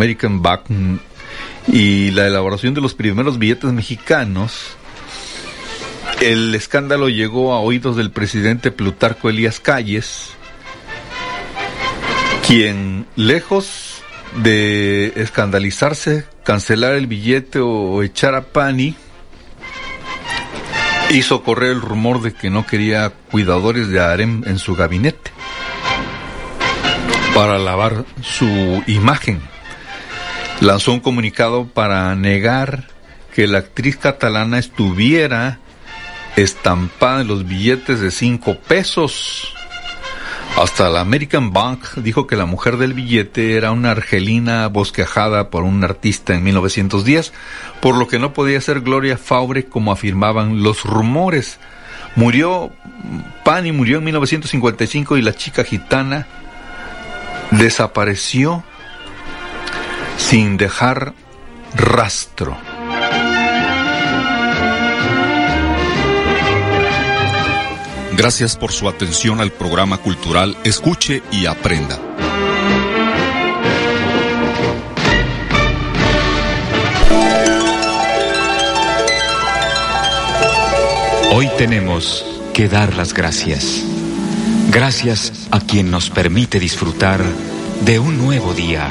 American Back y la elaboración de los primeros billetes mexicanos, el escándalo llegó a oídos del presidente Plutarco Elías Calles, quien, lejos de escandalizarse, cancelar el billete o echar a Pani, hizo correr el rumor de que no quería cuidadores de harem en su gabinete para lavar su imagen. Lanzó un comunicado para negar que la actriz catalana estuviera estampada en los billetes de cinco pesos. Hasta la American Bank dijo que la mujer del billete era una argelina bosquejada por un artista en 1910, por lo que no podía ser Gloria Faure como afirmaban los rumores. Murió, Pani murió en 1955 y la chica gitana desapareció sin dejar rastro. Gracias por su atención al programa cultural Escuche y Aprenda. Hoy tenemos que dar las gracias. Gracias a quien nos permite disfrutar de un nuevo día.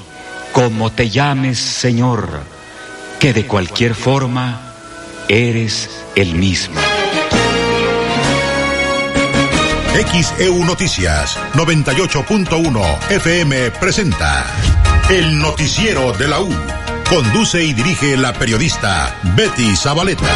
como te llames Señor, que de cualquier forma eres el mismo. XEU Noticias 98.1 FM presenta El Noticiero de la U. Conduce y dirige la periodista Betty Zabaleta.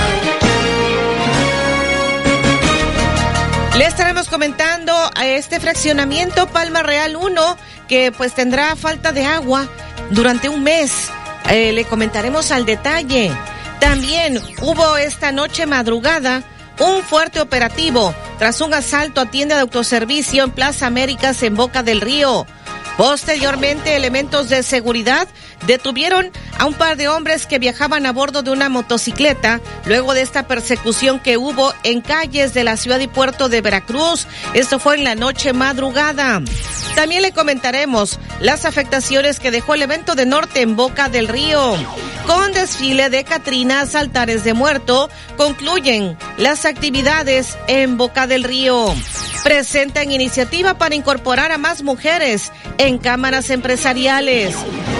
Le estaremos comentando a este fraccionamiento Palma Real 1 que pues tendrá falta de agua durante un mes. Eh, le comentaremos al detalle. También hubo esta noche madrugada un fuerte operativo tras un asalto a tienda de autoservicio en Plaza Américas en Boca del Río. Posteriormente, elementos de seguridad detuvieron a un par de hombres que viajaban a bordo de una motocicleta luego de esta persecución que hubo en calles de la ciudad y puerto de Veracruz. Esto fue en la noche madrugada. También le comentaremos las afectaciones que dejó el evento de Norte en Boca del Río. Con desfile de Catrinas, altares de muerto, concluyen las actividades en Boca del Río. Presentan iniciativa para incorporar a más mujeres en cámaras empresariales.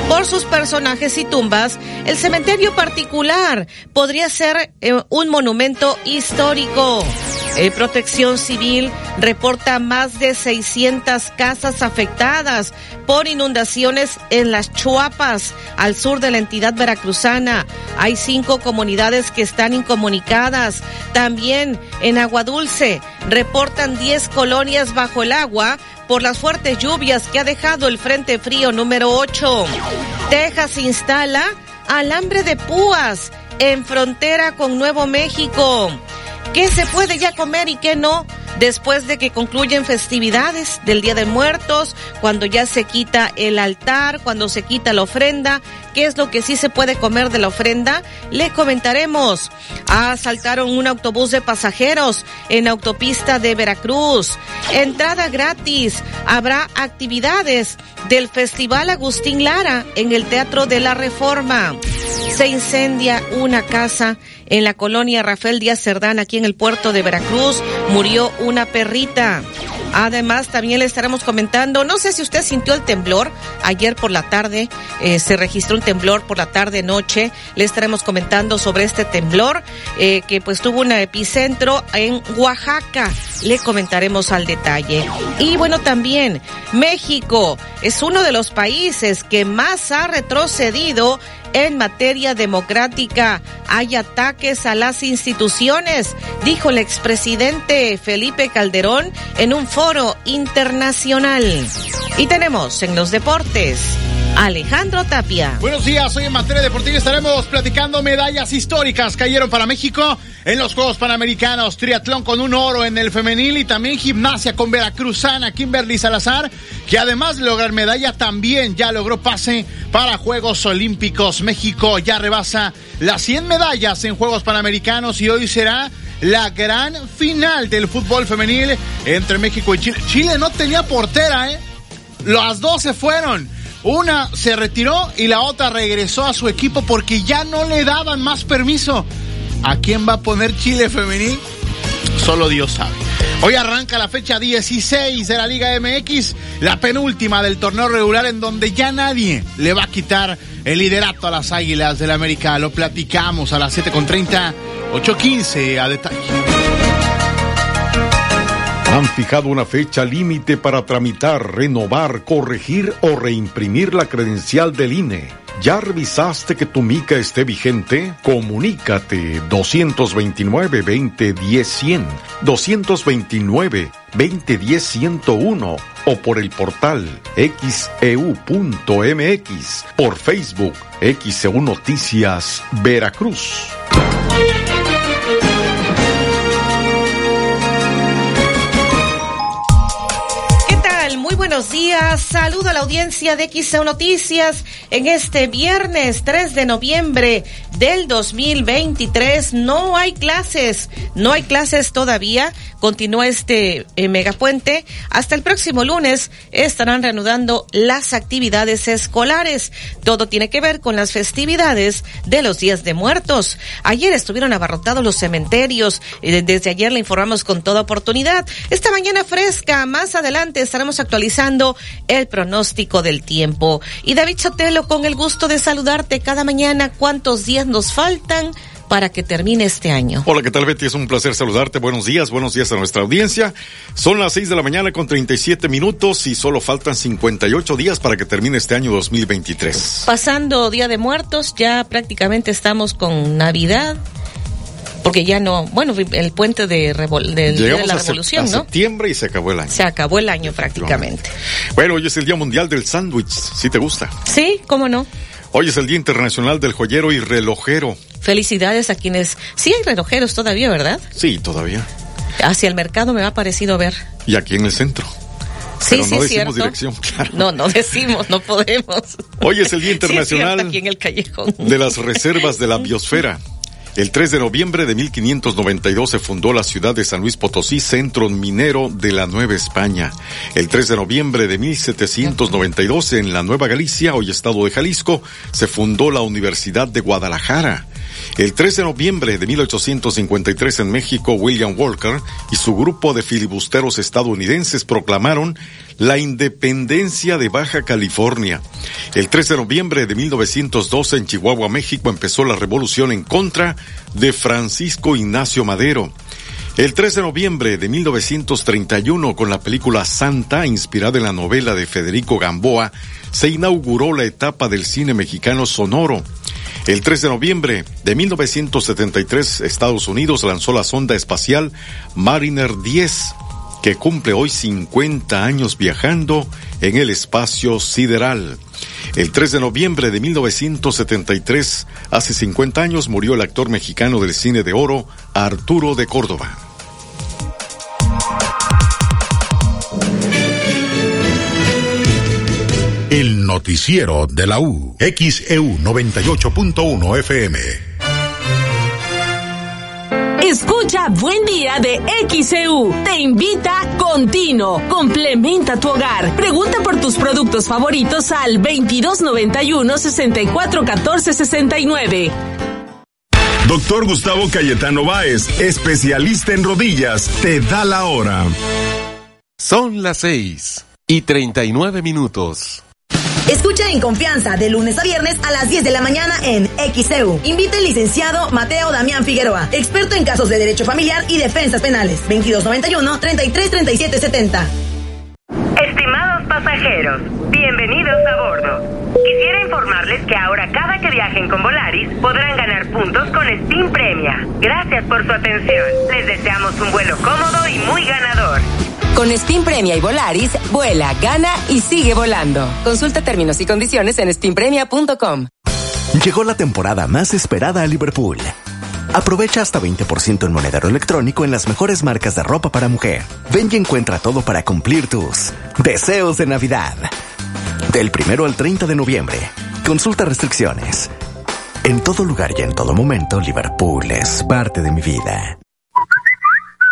Por sus personajes y tumbas, el cementerio particular podría ser eh, un monumento histórico. Eh, Protección Civil reporta más de 600 casas afectadas por inundaciones en las Chuapas, al sur de la entidad veracruzana. Hay cinco comunidades que están incomunicadas. También en Agua Dulce reportan 10 colonias bajo el agua por las fuertes lluvias que ha dejado el Frente Frío número 8. Texas instala alambre de púas en frontera con Nuevo México. ¿Qué se puede ya comer y qué no? Después de que concluyen festividades del Día de Muertos, cuando ya se quita el altar, cuando se quita la ofrenda, ¿qué es lo que sí se puede comer de la ofrenda? Le comentaremos. Asaltaron un autobús de pasajeros en autopista de Veracruz. Entrada gratis. Habrá actividades del Festival Agustín Lara en el Teatro de la Reforma. Se incendia una casa en la colonia Rafael Díaz Cerdán, aquí en el puerto de Veracruz, murió una perrita. Además, también le estaremos comentando, no sé si usted sintió el temblor ayer por la tarde, eh, se registró un temblor por la tarde noche. Le estaremos comentando sobre este temblor eh, que pues tuvo un epicentro en Oaxaca. Le comentaremos al detalle. Y bueno, también México es uno de los países que más ha retrocedido en materia democrática. Hay ataques a las instituciones, dijo el expresidente Felipe Calderón en un foro internacional. Y tenemos en los deportes Alejandro Tapia. Buenos días, hoy en materia deportiva estaremos platicando medallas históricas cayeron para México en los Juegos Panamericanos, triatlón con un oro en el femenil y también gimnasia con veracruzana Kimberly Salazar, que además de lograr medalla también ya logró pase para Juegos Olímpicos. México ya rebasa las 100 medallas en Juegos Panamericanos y hoy será la gran final del fútbol femenil entre México y Chile. Chile no tenía portera, ¿eh? Las dos se fueron. Una se retiró y la otra regresó a su equipo porque ya no le daban más permiso. ¿A quién va a poner Chile femenil? Solo Dios sabe. Hoy arranca la fecha 16 de la Liga MX, la penúltima del torneo regular en donde ya nadie le va a quitar el liderato a las Águilas del América. Lo platicamos a las 7.30, 8.15 a detalle. Han fijado una fecha límite para tramitar, renovar, corregir o reimprimir la credencial del INE. ¿Ya revisaste que tu mica esté vigente? Comunícate 229-2010-100, 229-2010-101 o por el portal xeu.mx, por Facebook XEU Noticias Veracruz. Buenos días. Saludo a la audiencia de XEU Noticias en este viernes 3 de noviembre del 2023. No hay clases, no hay clases todavía. Continúa este eh, megapuente. Hasta el próximo lunes estarán reanudando las actividades escolares. Todo tiene que ver con las festividades de los días de muertos. Ayer estuvieron abarrotados los cementerios. Eh, desde ayer le informamos con toda oportunidad. Esta mañana fresca, más adelante estaremos actualizando el pronóstico del tiempo. Y David Chotelo, con el gusto de saludarte cada mañana. ¿Cuántos días nos faltan? Para que termine este año. Hola, ¿qué tal Betty? Es un placer saludarte. Buenos días, buenos días a nuestra audiencia. Son las 6 de la mañana con 37 minutos y solo faltan 58 días para que termine este año 2023. Pasando Día de Muertos, ya prácticamente estamos con Navidad. Porque ya no, bueno, el puente de, de la Revolución, ¿no? septiembre y se acabó el año. Se acabó el año prácticamente. Bueno, hoy es el Día Mundial del Sándwich, ¿sí te gusta? Sí, cómo no. Hoy es el Día Internacional del Joyero y Relojero. Felicidades a quienes... Sí hay relojeros todavía, ¿verdad? Sí, todavía. Hacia el mercado me ha parecido ver. Y aquí en el centro. Sí, Pero no decimos dirección, claro. No, no decimos, no podemos. Hoy es el Día Internacional aquí en el callejón. de las Reservas de la Biosfera. El 3 de noviembre de 1592 se fundó la ciudad de San Luis Potosí, centro minero de la Nueva España. El 3 de noviembre de 1792 en la Nueva Galicia, hoy estado de Jalisco, se fundó la Universidad de Guadalajara. El 3 de noviembre de 1853 en México, William Walker y su grupo de filibusteros estadounidenses proclamaron la independencia de Baja California. El 3 de noviembre de 1912 en Chihuahua, México, empezó la revolución en contra de Francisco Ignacio Madero. El 3 de noviembre de 1931, con la película Santa, inspirada en la novela de Federico Gamboa, se inauguró la etapa del cine mexicano sonoro. El 3 de noviembre de 1973, Estados Unidos lanzó la sonda espacial Mariner 10, que cumple hoy 50 años viajando en el espacio sideral. El 3 de noviembre de 1973, hace 50 años, murió el actor mexicano del cine de oro, Arturo de Córdoba. El noticiero de la U. XEU 98.1 FM. Escucha Buen Día de XEU. Te invita Continuo. Complementa tu hogar. Pregunta por tus productos favoritos al 2291 6414 69. Doctor Gustavo Cayetano Báez, especialista en rodillas, te da la hora. Son las 6 y 39 minutos. Escucha en confianza de lunes a viernes a las 10 de la mañana en XEU. Invita el licenciado Mateo Damián Figueroa, experto en casos de derecho familiar y defensas penales. 2291 333770. Estimados pasajeros, bienvenidos a bordo. Quisiera informarles que ahora cada que viajen con Volaris podrán ganar puntos con Steam Premia. Gracias por su atención. Les deseamos un vuelo cómodo y muy ganador. Con Steam Premia y Volaris, vuela, gana y sigue volando. Consulta términos y condiciones en steampremia.com. Llegó la temporada más esperada a Liverpool. Aprovecha hasta 20% en monedero electrónico en las mejores marcas de ropa para mujer. Ven y encuentra todo para cumplir tus deseos de Navidad. Del primero al 30 de noviembre. Consulta restricciones. En todo lugar y en todo momento, Liverpool es parte de mi vida.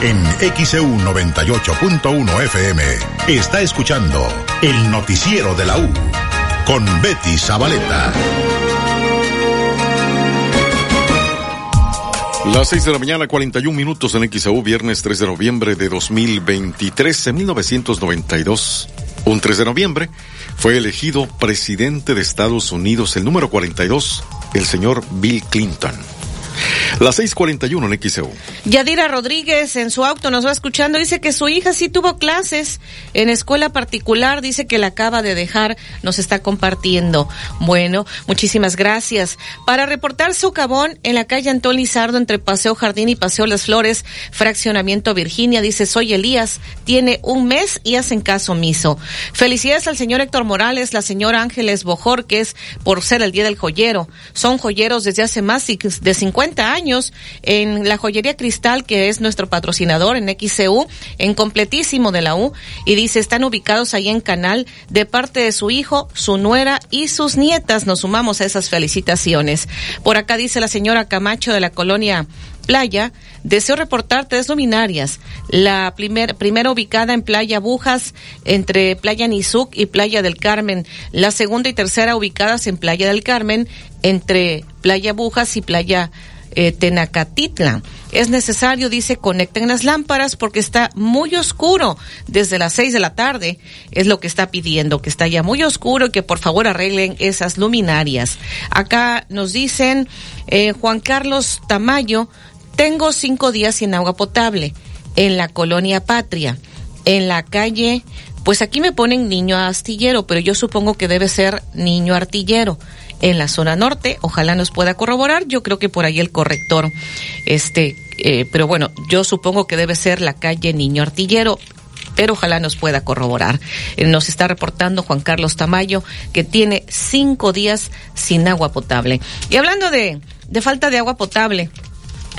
En XEU 98.1 FM está escuchando el noticiero de la U con Betty Zabaleta. Las 6 de la mañana, 41 minutos en XEU, viernes 3 de noviembre de 2023. En 1992, un 3 de noviembre, fue elegido presidente de Estados Unidos, el número 42, el señor Bill Clinton. Las 6:41 en XEU. Yadira Rodríguez en su auto nos va escuchando. Dice que su hija sí tuvo clases en escuela particular. Dice que la acaba de dejar. Nos está compartiendo. Bueno, muchísimas gracias. Para reportar su cabón en la calle Antón Lizardo entre Paseo Jardín y Paseo Las Flores, Fraccionamiento Virginia. Dice, soy Elías. Tiene un mes y hacen caso omiso. Felicidades al señor Héctor Morales, la señora Ángeles Bojor, que es por ser el Día del Joyero. Son joyeros desde hace más de 50 años en la joyería Cristal, que es nuestro patrocinador en XCU, en completísimo de la U, y dice, están ubicados ahí en Canal de parte de su hijo, su nuera y sus nietas. Nos sumamos a esas felicitaciones. Por acá dice la señora Camacho de la colonia Playa, deseo reportar tres luminarias. La primer, primera ubicada en Playa Bujas, entre Playa Nizuc y Playa del Carmen. La segunda y tercera ubicadas en Playa del Carmen, entre Playa Bujas y Playa eh. Es necesario, dice, conecten las lámparas porque está muy oscuro desde las seis de la tarde. Es lo que está pidiendo, que está ya muy oscuro y que por favor arreglen esas luminarias. Acá nos dicen, eh, Juan Carlos Tamayo, tengo cinco días sin agua potable en la colonia Patria, en la calle pues aquí me ponen niño astillero, pero yo supongo que debe ser niño artillero en la zona norte. Ojalá nos pueda corroborar. Yo creo que por ahí el corrector, este, eh, pero bueno, yo supongo que debe ser la calle Niño Artillero pero ojalá nos pueda corroborar. Eh, nos está reportando Juan Carlos Tamayo que tiene cinco días sin agua potable. Y hablando de, de falta de agua potable,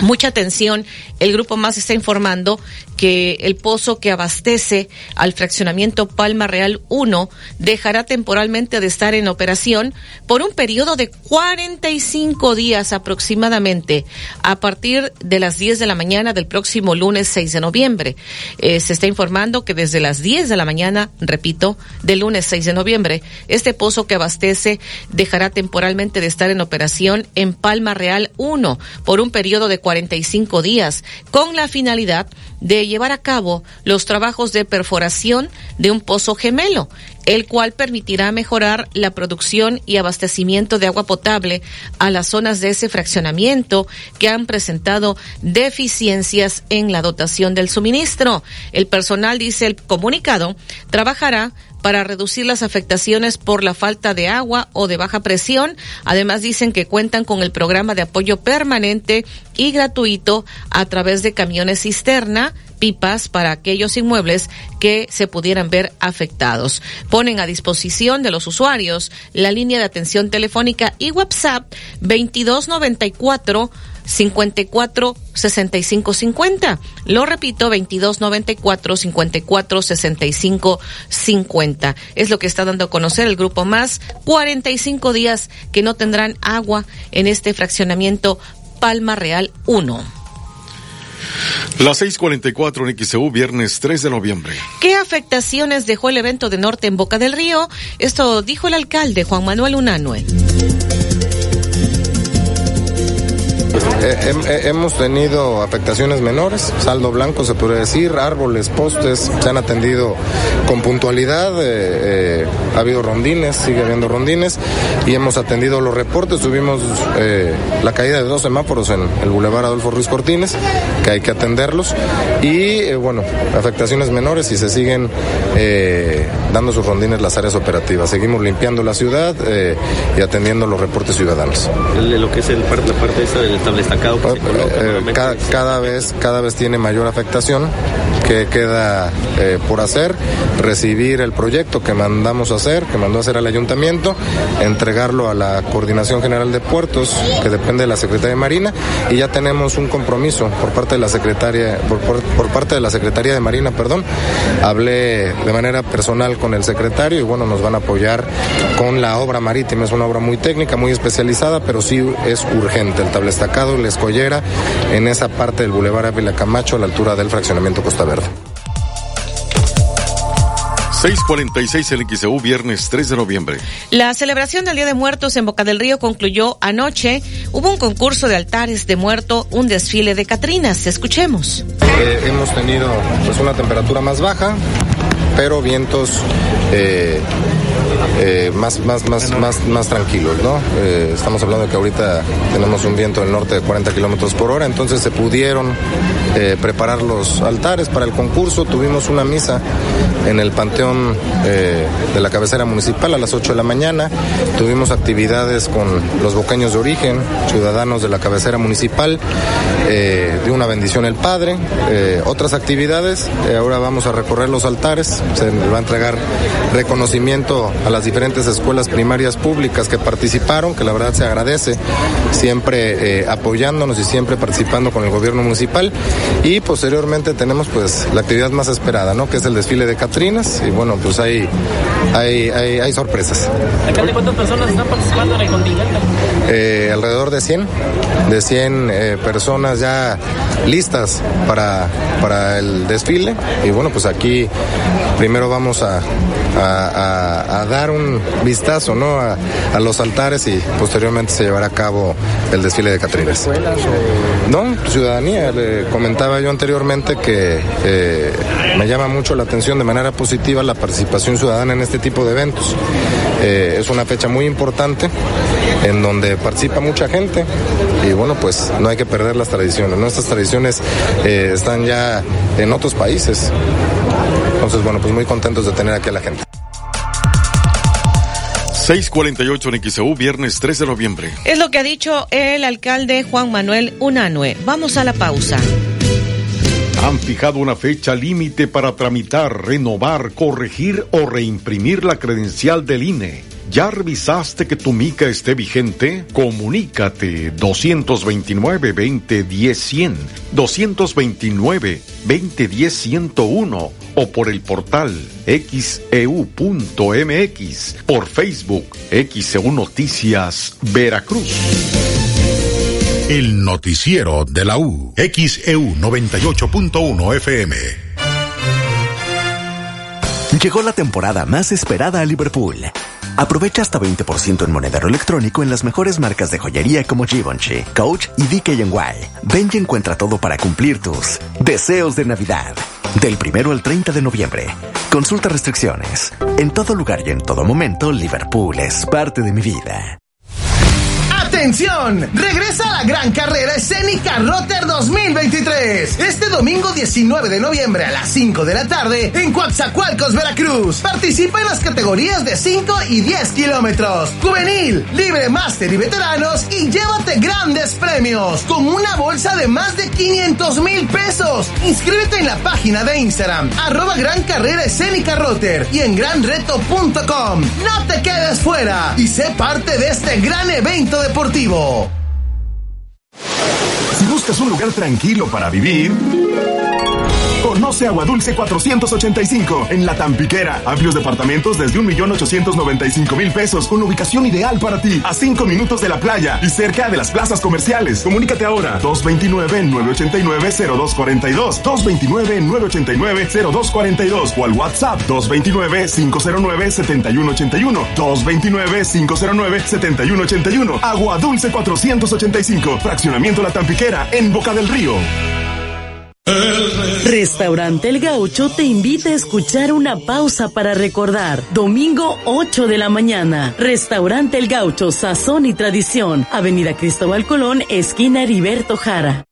Mucha atención, el grupo más está informando que el pozo que abastece al fraccionamiento Palma Real 1 dejará temporalmente de estar en operación por un periodo de 45 días aproximadamente a partir de las 10 de la mañana del próximo lunes 6 de noviembre. Eh, se está informando que desde las 10 de la mañana, repito, del lunes 6 de noviembre, este pozo que abastece dejará temporalmente de estar en operación en Palma Real 1 por un periodo de 45 días con la finalidad de llevar a cabo los trabajos de perforación de un pozo gemelo, el cual permitirá mejorar la producción y abastecimiento de agua potable a las zonas de ese fraccionamiento que han presentado deficiencias en la dotación del suministro. El personal, dice el comunicado, trabajará para reducir las afectaciones por la falta de agua o de baja presión. Además dicen que cuentan con el programa de apoyo permanente y gratuito a través de camiones cisterna pipas para aquellos inmuebles que se pudieran ver afectados. Ponen a disposición de los usuarios la línea de atención telefónica y WhatsApp 2294 54 65 50. Lo repito, 22 94 54 65 50. Es lo que está dando a conocer el grupo más. 45 días que no tendrán agua en este fraccionamiento Palma Real 1. Las 6:44 en XEU, viernes 3 de noviembre. ¿Qué afectaciones dejó el evento de Norte en Boca del Río? Esto dijo el alcalde Juan Manuel Unanue. Eh, eh, hemos tenido afectaciones menores, saldo blanco se puede decir, árboles, postes, se han atendido con puntualidad, eh, ha habido rondines, sigue habiendo rondines y hemos atendido los reportes, tuvimos la caída de dos semáforos en el Boulevard Adolfo Ruiz Cortines, que hay que atenderlos y bueno, afectaciones menores y se siguen dando sus rondines las áreas operativas. Seguimos limpiando la ciudad y atendiendo los reportes ciudadanos. lo que es el, la parte esta del eh, cada, vez, cada vez tiene mayor afectación que queda eh, por hacer, recibir el proyecto que mandamos a hacer, que mandó a hacer al ayuntamiento, entregarlo a la Coordinación General de Puertos, que depende de la Secretaría de Marina, y ya tenemos un compromiso por parte de la Secretaria, por, parte de la Secretaría de Marina, perdón. Hablé de manera personal con el secretario y bueno, nos van a apoyar con la obra marítima. Es una obra muy técnica, muy especializada, pero sí es urgente. El tablestacado, la escollera, en esa parte del Boulevard Ávila Camacho, a la altura del fraccionamiento Costa Verde. 646 el XEU, viernes 3 de noviembre. La celebración del Día de Muertos en Boca del Río concluyó anoche. Hubo un concurso de altares de muerto, un desfile de Catrinas. Escuchemos. Eh, hemos tenido pues una temperatura más baja, pero vientos eh, eh, más, más, más, más, más tranquilos, ¿no? Eh, estamos hablando de que ahorita tenemos un viento del norte de 40 kilómetros por hora, entonces se pudieron eh, preparar los altares para el concurso. Tuvimos una misa en el Panteón de la cabecera municipal a las 8 de la mañana. Tuvimos actividades con los boqueños de origen, ciudadanos de la cabecera municipal, de una bendición el Padre, otras actividades. ahora vamos a recorrer los altares, se va a entregar reconocimiento a las diferentes escuelas primarias públicas que participaron, que la verdad se agradece, siempre eh, apoyándonos y siempre participando con el gobierno municipal. Y posteriormente tenemos pues la actividad más esperada, ¿no? Que es el desfile de Catrinas. Y bueno, pues hay, hay, hay, sorpresas. ¿cuántas personas están participando en el contingente? Eh, alrededor de 100, de 100 eh, personas ya listas para, para el desfile. Y bueno, pues aquí primero vamos a, a, a dar un vistazo ¿no? a, los altares y posteriormente se llevará a cabo el desfile de Catrinas. No, ciudadanía. Le comentaba yo anteriormente que eh, me llama mucho la atención de manera positiva la participación ciudadana en este tipo de eventos. Eh, es una fecha muy importante en donde participa mucha gente y bueno, pues no hay que perder las tradiciones. Nuestras tradiciones eh, están ya en otros países. Entonces, bueno, pues muy contentos de tener aquí a la gente. 648 en XEU, viernes 3 de noviembre. Es lo que ha dicho el alcalde Juan Manuel Unanue. Vamos a la pausa. Han fijado una fecha límite para tramitar, renovar, corregir o reimprimir la credencial del INE. ¿Ya revisaste que tu mica esté vigente? Comunícate 229-2010-100, 229-2010-101 o por el portal xeu.mx, e por Facebook XEU Noticias Veracruz. El noticiero de la U, XEU 98.1 FM. Llegó la temporada más esperada a Liverpool. Aprovecha hasta 20% en monedero electrónico en las mejores marcas de joyería como Givenchy, Coach y DKNY. Ven y encuentra todo para cumplir tus deseos de Navidad. Del primero al 30 de noviembre. Consulta restricciones. En todo lugar y en todo momento, Liverpool es parte de mi vida. ¡Atención! Regresa la gran carrera escénica Rotter 2023. Este domingo 19 de noviembre a las 5 de la tarde en Coatzacoalcos, Veracruz. Participa en las categorías de 5 y 10 kilómetros. Juvenil, libre máster y veteranos y llévate grandes premios con una bolsa de más de 500 mil pesos. Inscríbete en la página de Instagram arroba gran carrera escénica Rotter y en granreto.com. No te quedes fuera y sé parte de este gran evento deportivo deportivo. ¿Buscas un lugar tranquilo para vivir? Conoce Agua Dulce 485 en La Tampiquera. Amplios departamentos desde 1.895.000 pesos con ubicación ideal para ti. A 5 minutos de la playa y cerca de las plazas comerciales. Comunícate ahora. 229-989-0242. 229-989-0242 o al WhatsApp 229-509-7181. 229-509-7181. Agua Dulce 485. Fraccionamiento La Tampiquera en Boca del Río. Restaurante El Gaucho te invita a escuchar una pausa para recordar. Domingo 8 de la mañana. Restaurante El Gaucho, Sazón y Tradición. Avenida Cristóbal Colón, esquina Heriberto Jara.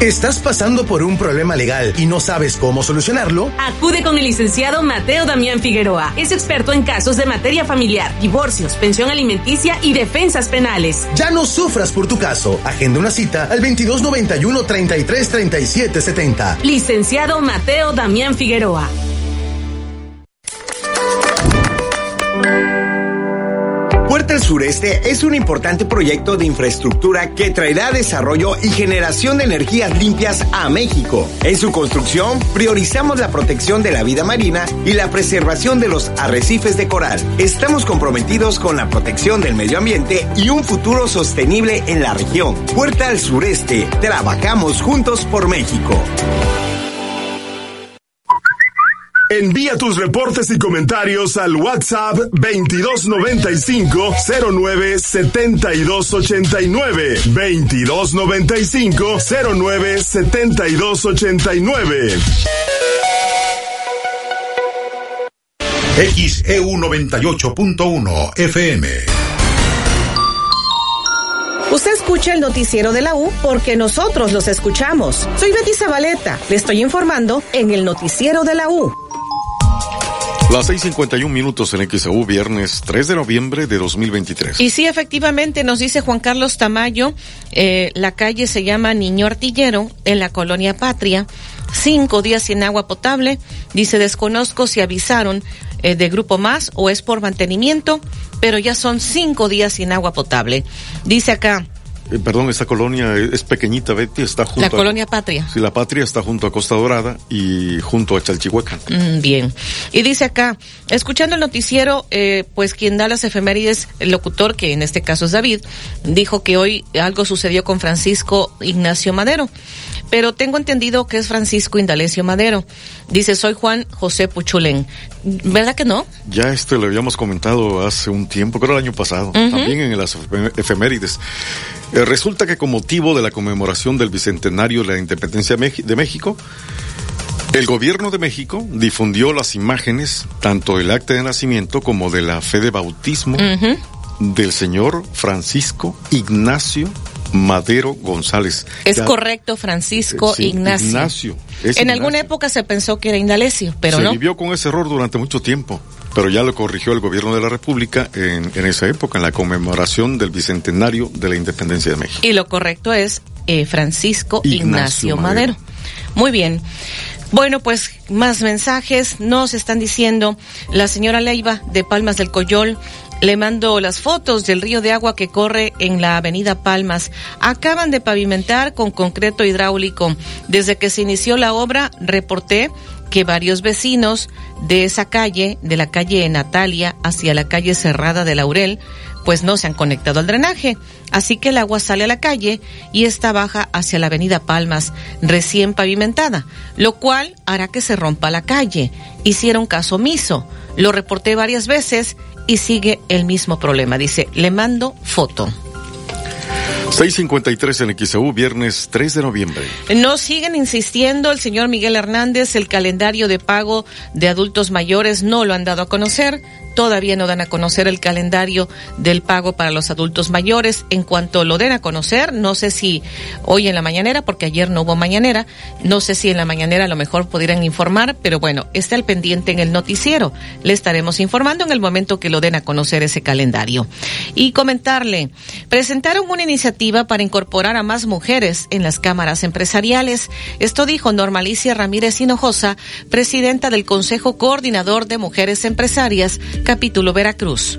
¿Estás pasando por un problema legal y no sabes cómo solucionarlo? Acude con el licenciado Mateo Damián Figueroa. Es experto en casos de materia familiar, divorcios, pensión alimenticia y defensas penales. Ya no sufras por tu caso. Agenda una cita al 2291 33 37 70. Licenciado Mateo Damián Figueroa. Puerta al Sureste es un importante proyecto de infraestructura que traerá desarrollo y generación de energías limpias a México. En su construcción, priorizamos la protección de la vida marina y la preservación de los arrecifes de coral. Estamos comprometidos con la protección del medio ambiente y un futuro sostenible en la región. Puerta al Sureste, trabajamos juntos por México. Envía tus reportes y comentarios al WhatsApp 2295 09 7289 2295 09 7289 XEU 98.1 FM. Usted escucha el noticiero de la U porque nosotros los escuchamos. Soy Betty Zabaleta. Le estoy informando en el noticiero de la U. Las 6:51 minutos en XAU, viernes 3 de noviembre de 2023. Y sí, efectivamente, nos dice Juan Carlos Tamayo, eh, la calle se llama Niño Artillero, en la colonia Patria. Cinco días sin agua potable. Dice, desconozco si avisaron eh, de Grupo Más o es por mantenimiento, pero ya son cinco días sin agua potable. Dice acá, Eh, perdón, esta colonia es pequeñita, Betty, está junto la a- colonia Patria. Sí, la patria está junto a Costa Dorada y junto a Chalchihuacán. Mm, Bien. Y dice acá, escuchando el noticiero, eh, pues quien da las efemérides, el locutor, que en este caso es David, dijo que hoy algo sucedió con Francisco Ignacio Madero. Pero tengo entendido que es Francisco Indalecio Madero. Dice, soy Juan José Puchulén. ¿Verdad que no? Ya este lo habíamos comentado hace un tiempo, creo el año pasado, también en las efe- efemérides. Eh, resulta que con motivo de la conmemoración del bicentenario de la independencia de México, el gobierno de México difundió las imágenes, tanto del acta de nacimiento como de la fe de bautismo del señor Francisco Ignacio Madero González. Es Ya- correcto, Francisco Sí, Ignacio. Ignacio. En Ignacio. alguna época se pensó que era Indalecio, pero se no. vivió con ese error durante mucho tiempo, pero ya lo corrigió el gobierno de la República en, en esa época, en la conmemoración del bicentenario de la independencia de México. Y lo correcto es eh, Francisco Ignacio, Ignacio Madero. Madero. Muy bien. Bueno, pues más mensajes nos están diciendo la señora Leiva de Palmas del Coyol. Le mando las fotos del río de agua que corre en la avenida Palmas. Acaban de pavimentar con concreto hidráulico. Desde que se inició la obra, reporté que varios vecinos de esa calle, de la calle Natalia hacia la calle Cerrada de Laurel, pues no se han conectado al drenaje. Así que el agua sale a la calle y esta baja hacia la avenida Palmas, recién pavimentada, lo cual hará que se rompa la calle. Hicieron caso omiso. Lo reporté varias veces y sigue el mismo problema. Dice, le mando foto. 653 en XEU, viernes 3 de noviembre. Nos siguen insistiendo el señor Miguel Hernández, el calendario de pago de adultos mayores no lo han dado a conocer. Todavía no dan a conocer el calendario del pago para los adultos mayores. En cuanto lo den a conocer, no sé si hoy en la mañanera, porque ayer no hubo mañanera, no sé si en la mañanera a lo mejor pudieran informar, pero bueno, está al pendiente en el noticiero. Le estaremos informando en el momento que lo den a conocer ese calendario. Y comentarle, presentaron una iniciativa para incorporar a más mujeres en las cámaras empresariales. Esto dijo Normalicia Ramírez Hinojosa, presidenta del Consejo Coordinador de Mujeres Empresarias, capítulo Veracruz.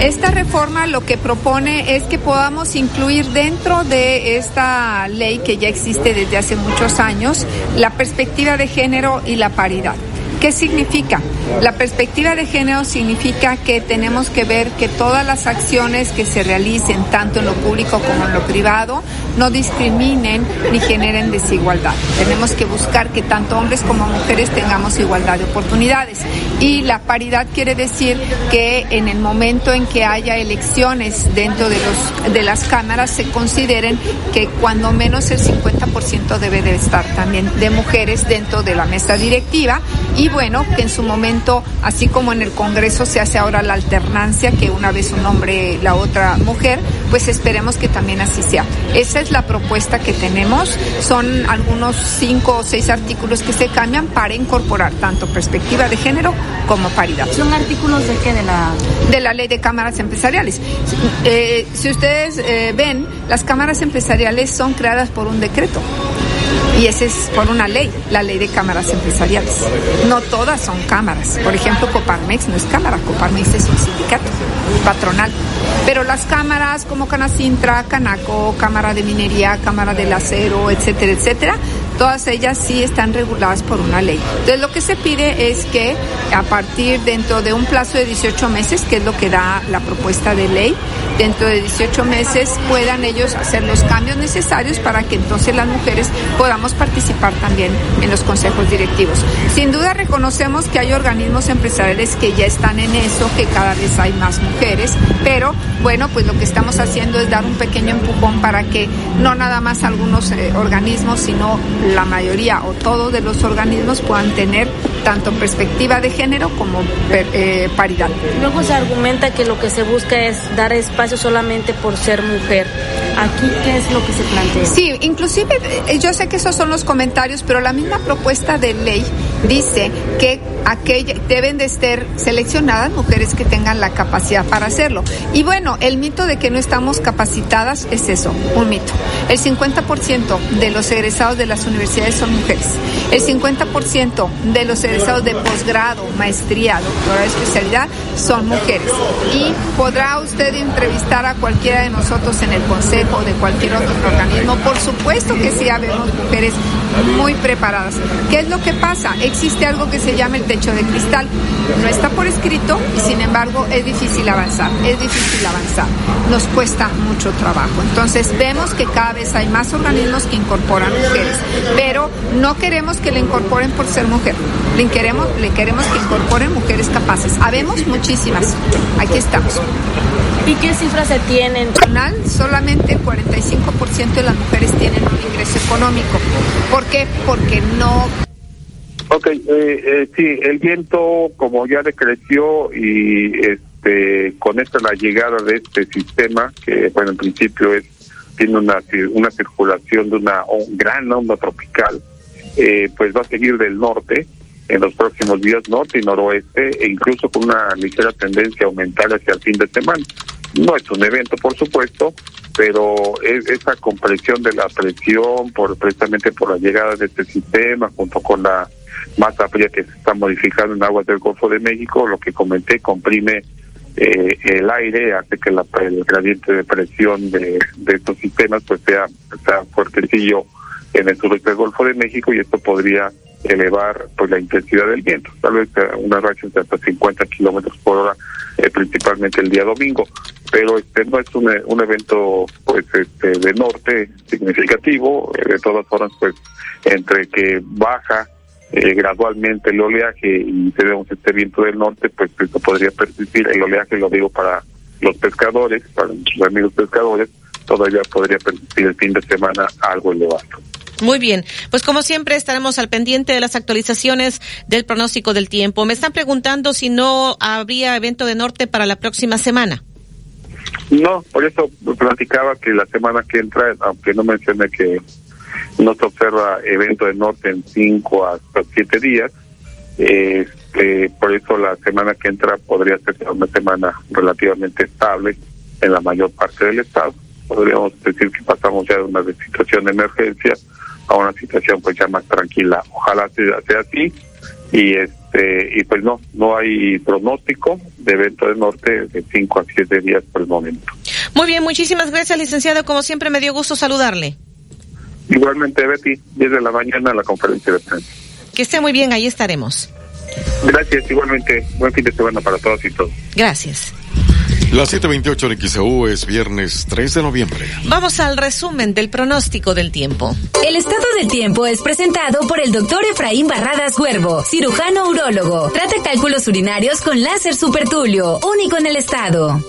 Esta reforma lo que propone es que podamos incluir dentro de esta ley que ya existe desde hace muchos años la perspectiva de género y la paridad. ¿Qué significa? La perspectiva de género significa que tenemos que ver que todas las acciones que se realicen, tanto en lo público como en lo privado, no discriminen ni generen desigualdad. Tenemos que buscar que tanto hombres como mujeres tengamos igualdad de oportunidades. Y la paridad quiere decir que en el momento en que haya elecciones dentro de, los, de las cámaras se consideren que cuando menos el 50% debe de estar también de mujeres dentro de la mesa directiva y bueno, que en su momento, así como en el Congreso se hace ahora la alternancia, que una vez un hombre, la otra mujer, pues esperemos que también así sea. Esa es la propuesta que tenemos. Son algunos cinco o seis artículos que se cambian para incorporar tanto perspectiva de género como paridad. ¿Son artículos de qué? De la... De la ley de cámaras empresariales. Eh, si ustedes eh, ven, las cámaras empresariales son creadas por un decreto. Y ese es por una ley, la ley de cámaras empresariales. No todas son cámaras. Por ejemplo, Coparmex no es cámara, Coparmex es un sindicato patronal. Pero las cámaras como Canacintra, Canaco, Cámara de Minería, Cámara del Acero, etcétera, etcétera, todas ellas sí están reguladas por una ley. Entonces lo que se pide es que a partir dentro de un plazo de 18 meses, que es lo que da la propuesta de ley, dentro de 18 meses puedan ellos hacer los cambios necesarios para que entonces las mujeres podamos participar también en los consejos directivos. Sin duda reconocemos que hay organismos empresariales que ya están en eso, que cada vez hay más mujeres, pero bueno, pues lo que estamos haciendo es dar un pequeño empujón para que no nada más algunos eh, organismos, sino la mayoría o todos de los organismos puedan tener tanto perspectiva de género como eh, paridad. Luego se argumenta que lo que se busca es dar espacio solamente por ser mujer. Aquí, ¿qué es lo que se plantea? Sí, inclusive eh, yo sé que esos son los comentarios, pero la misma propuesta de ley dice que aquella, deben de ser seleccionadas mujeres que tengan la capacidad para hacerlo. Y bueno, el mito de que no estamos capacitadas es eso, un mito. El 50% de los egresados de las universidades son mujeres. El 50% de los egresados de posgrado, maestría, doctorado, especialidad son mujeres. Y podrá usted entrevistar a cualquiera de nosotros en el consejo o de cualquier otro organismo. Por supuesto que sí habemos mujeres muy preparadas. ¿Qué es lo que pasa? Existe algo que se llama el techo de cristal. No está por escrito y sin embargo es difícil avanzar. Es difícil avanzar. Nos cuesta mucho trabajo. Entonces vemos que cada vez hay más organismos que incorporan mujeres, pero no queremos que le incorporen por ser mujer. Le queremos, le queremos que incorporen mujeres capaces. Habemos muchísimas. Aquí estamos. ¿Y qué cifras se tienen? Solamente el 45% de las mujeres tienen un ingreso económico. ¿Por qué? Porque no Ok, eh, eh, sí, el viento como ya decreció y este con esta la llegada de este sistema que bueno en principio es tiene una una circulación de una gran onda tropical, eh, pues va a seguir del norte en los próximos días norte y noroeste e incluso con una ligera tendencia a aumentar hacia el fin de semana. No es un evento, por supuesto, pero es esa compresión de la presión por precisamente por la llegada de este sistema junto con la masa fría que se está modificando en aguas del Golfo de México, lo que comenté, comprime eh, el aire, hace que la, el gradiente de presión de, de estos sistemas pues sea, sea fuertecillo en el sureste del Golfo de México y esto podría elevar pues la intensidad del viento, tal vez una racha de hasta 50 kilómetros por hora, eh, principalmente el día domingo. Pero este no es un, un evento pues este de norte significativo, eh, de todas formas pues entre que baja eh, gradualmente el oleaje y tenemos este viento del norte, pues esto podría persistir. El oleaje lo digo para los pescadores, para nuestros amigos pescadores, todavía podría persistir el fin de semana algo elevado. Muy bien, pues como siempre estaremos al pendiente de las actualizaciones del pronóstico del tiempo. Me están preguntando si no habría evento de norte para la próxima semana. No, por eso platicaba que la semana que entra, aunque no mencioné que no se observa evento de norte en cinco hasta siete días, este, por eso la semana que entra podría ser una semana relativamente estable en la mayor parte del estado. Podríamos decir que pasamos ya de una situación de emergencia a una situación pues ya más tranquila. Ojalá sea, así. y este y pues no, no hay pronóstico de evento del norte de 5 a 7 días por el momento. Muy bien, muchísimas gracias, licenciado. Como siempre, me dio gusto saludarle. Igualmente, Betty, 10 de la mañana la conferencia de prensa. Que esté muy bien, ahí estaremos. Gracias, igualmente. Buen fin de semana para todos y todos. Gracias. La 728 en XEU es viernes 3 de noviembre. Vamos al resumen del pronóstico del tiempo. El estado del tiempo es presentado por el doctor Efraín Barradas Huervo, cirujano urólogo. Trata cálculos urinarios con láser supertulio, único en el estado.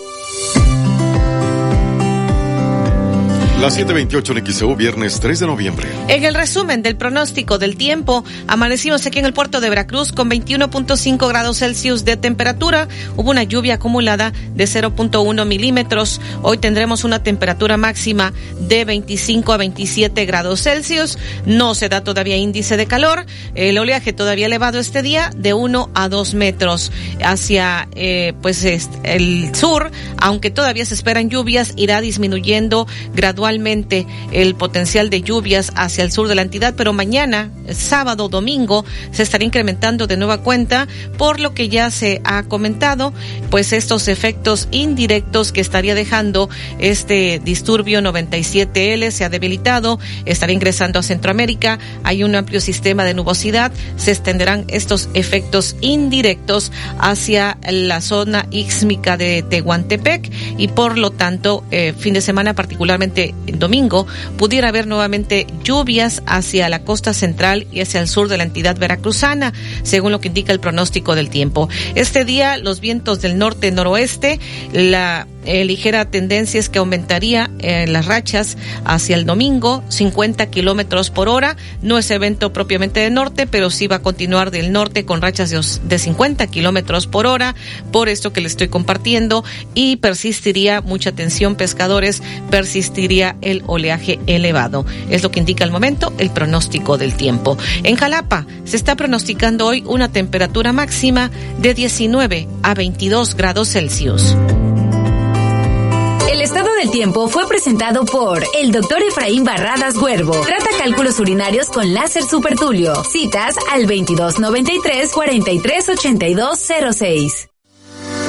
La 728 en XEU, viernes 3 de noviembre. En el resumen del pronóstico del tiempo, amanecimos aquí en el puerto de Veracruz con 21.5 grados Celsius de temperatura. Hubo una lluvia acumulada de 0.1 milímetros. Hoy tendremos una temperatura máxima de 25 a 27 grados Celsius. No se da todavía índice de calor. El oleaje todavía elevado este día de 1 a 2 metros hacia eh, pues el sur, aunque todavía se esperan lluvias, irá disminuyendo gradualmente el potencial de lluvias hacia el sur de la entidad, pero mañana, sábado, domingo, se estará incrementando de nueva cuenta, por lo que ya se ha comentado, pues estos efectos indirectos que estaría dejando este disturbio 97L se ha debilitado, estará ingresando a Centroamérica, hay un amplio sistema de nubosidad, se extenderán estos efectos indirectos hacia la zona íxmica de Tehuantepec y por lo tanto, eh, fin de semana particularmente domingo pudiera haber nuevamente lluvias hacia la costa central y hacia el sur de la entidad veracruzana, según lo que indica el pronóstico del tiempo. Este día los vientos del norte-noroeste, la eh, ligera tendencia es que aumentaría eh, las rachas hacia el domingo, 50 kilómetros por hora. No es evento propiamente de norte, pero sí va a continuar del norte con rachas de, de 50 kilómetros por hora, por esto que le estoy compartiendo, y persistiría mucha tensión, pescadores, persistiría el oleaje elevado. Es lo que indica al momento el pronóstico del tiempo. En Jalapa se está pronosticando hoy una temperatura máxima de 19 a 22 grados Celsius. El tiempo fue presentado por el doctor Efraín Barradas Huervo. Trata cálculos urinarios con láser supertulio. Citas al 2293 438206.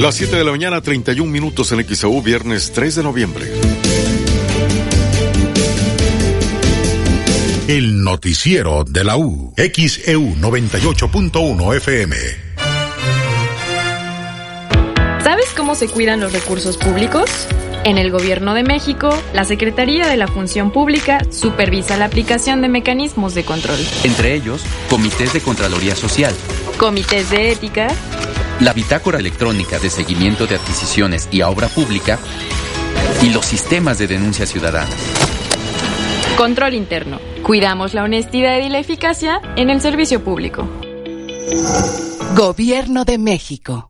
Las 7 de la mañana, 31 minutos en XAU, viernes 3 de noviembre. El noticiero de la U. XEU 98.1 FM. ¿Sabes cómo se cuidan los recursos públicos? En el Gobierno de México, la Secretaría de la Función Pública supervisa la aplicación de mecanismos de control. Entre ellos, comités de Contraloría Social, comités de ética, la bitácora electrónica de seguimiento de adquisiciones y a obra pública y los sistemas de denuncia ciudadana. Control interno. Cuidamos la honestidad y la eficacia en el servicio público. Gobierno de México.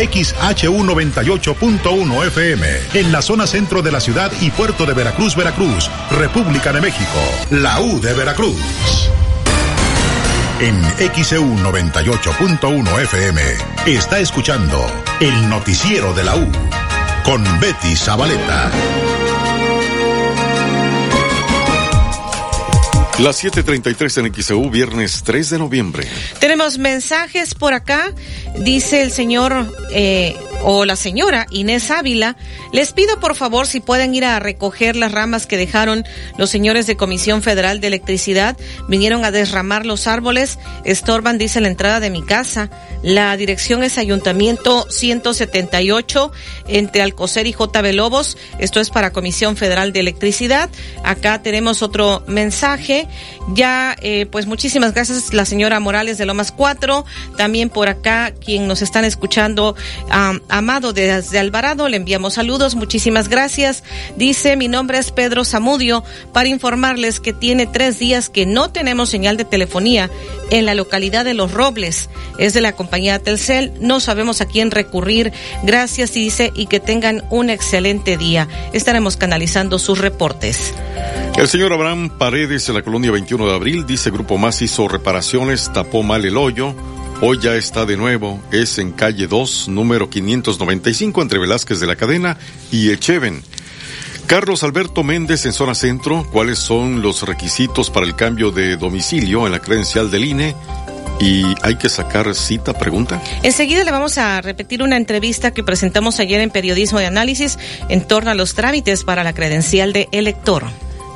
XHU 98.1 FM, en la zona centro de la ciudad y puerto de Veracruz, Veracruz, República de México, la U de Veracruz. En XEU 98.1 FM está escuchando el noticiero de la U con Betty Zabaleta. Las 7:33 en XEU, viernes 3 de noviembre. Tenemos mensajes por acá. Dice el señor eh, o la señora Inés Ávila. Les pido por favor si pueden ir a recoger las ramas que dejaron los señores de Comisión Federal de Electricidad. Vinieron a desramar los árboles. Estorban, dice la entrada de mi casa. La dirección es Ayuntamiento 178 entre Alcocer y JB Lobos. Esto es para Comisión Federal de Electricidad. Acá tenemos otro mensaje. Ya, eh, pues muchísimas gracias la señora Morales de Lomas 4. También por acá, quien nos están escuchando, Amado desde Alvarado, le enviamos saludos. Muchísimas gracias. Dice, mi nombre es Pedro Zamudio para informarles que tiene tres días que no tenemos señal de telefonía en la localidad de Los Robles. Es de la compañía Telcel. No sabemos a quién recurrir. Gracias, dice, y que tengan un excelente día. Estaremos canalizando sus reportes. El señor Abraham Paredes de la colonia 21 de abril dice Grupo Más hizo reparaciones, tapó mal el hoyo. Hoy ya está de nuevo, es en calle 2, número 595, entre Velázquez de la Cadena y Echeven. Carlos Alberto Méndez en zona centro, ¿cuáles son los requisitos para el cambio de domicilio en la credencial del INE? ¿Y hay que sacar cita? Pregunta. Enseguida le vamos a repetir una entrevista que presentamos ayer en Periodismo de Análisis en torno a los trámites para la credencial de elector.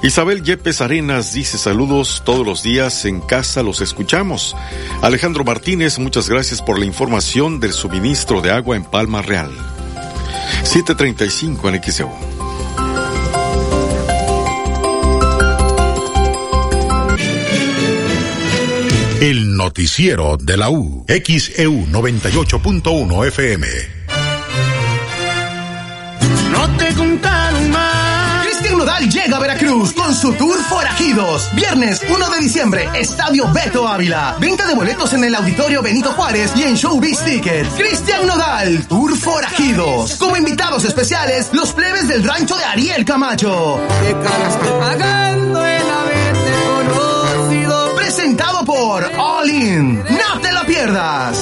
Isabel Yepes Arenas dice saludos todos los días en casa, los escuchamos. Alejandro Martínez, muchas gracias por la información del suministro de agua en Palma Real. 735 en XEU. El noticiero de la U, XEU 98.1 FM. No te. Cristian Nodal llega a Veracruz con su tour Forajidos. Viernes 1 de diciembre, Estadio Beto Ávila. Venta de boletos en el Auditorio Benito Juárez y en Showbiz Tickets. Cristian Nodal, Tour Forajidos. Como invitados especiales, los plebes del rancho de Ariel Camacho. ¿Qué cara está pagando el haberte conocido? Presentado por All In. No te lo pierdas.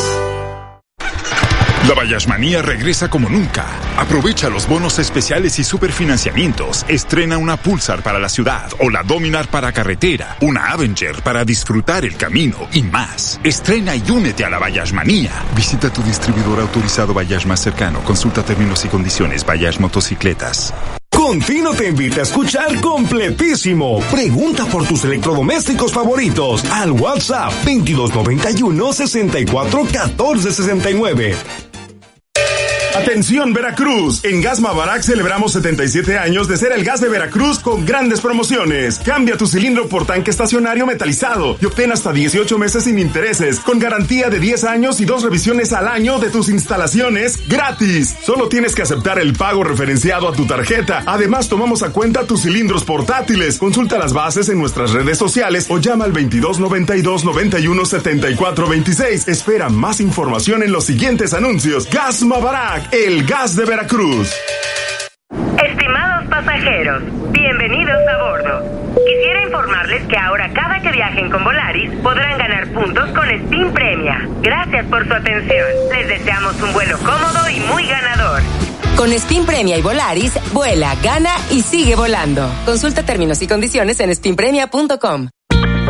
La Bayashmanía regresa como nunca. Aprovecha los bonos especiales y superfinanciamientos. Estrena una Pulsar para la ciudad o la Dominar para carretera, una Avenger para disfrutar el camino y más. Estrena y únete a la Bayashmanía. Visita tu distribuidor autorizado Bayash más cercano. Consulta términos y condiciones Bayash Motocicletas. Contino te invita a escuchar completísimo. Pregunta por tus electrodomésticos favoritos al WhatsApp 2291 64 14 69. Atención Veracruz, en Gas Mavarac celebramos 77 años de ser el gas de Veracruz con grandes promociones. Cambia tu cilindro por tanque estacionario metalizado y obtén hasta 18 meses sin intereses, con garantía de 10 años y dos revisiones al año de tus instalaciones gratis. Solo tienes que aceptar el pago referenciado a tu tarjeta. Además, tomamos a cuenta tus cilindros portátiles. Consulta las bases en nuestras redes sociales o llama al 2292 91 74 26. Espera más información en los siguientes anuncios. Gas El gas de Veracruz. Estimados pasajeros, bienvenidos a bordo. Quisiera informarles que ahora cada que viajen con Volaris podrán ganar puntos con Steam Premia. Gracias por su atención. Les deseamos un vuelo cómodo y muy ganador. Con Steam Premia y Volaris, vuela, gana y sigue volando. Consulta términos y condiciones en steampremia.com.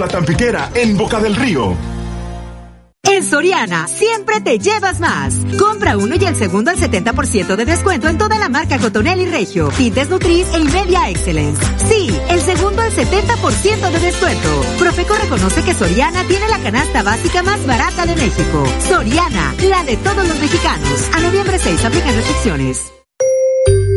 La Tampiquera, en Boca del Río. En Soriana, siempre te llevas más. Compra uno y el segundo al 70% de descuento en toda la marca Cotonel y Regio, Tintes Nutriz e Media Excellence. Sí, el segundo al 70% de descuento. Profeco reconoce que Soriana tiene la canasta básica más barata de México. Soriana, la de todos los mexicanos. A noviembre 6, aplican restricciones.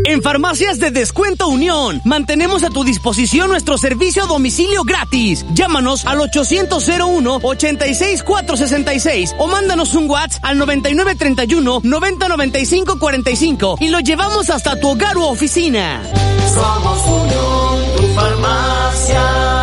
En Farmacias de Descuento Unión, mantenemos a tu disposición nuestro servicio a domicilio gratis. Llámanos al 800-01-86466 o mándanos un WhatsApp al 9931-909545 y lo llevamos hasta tu hogar u oficina. Somos Unión, tu farmacia.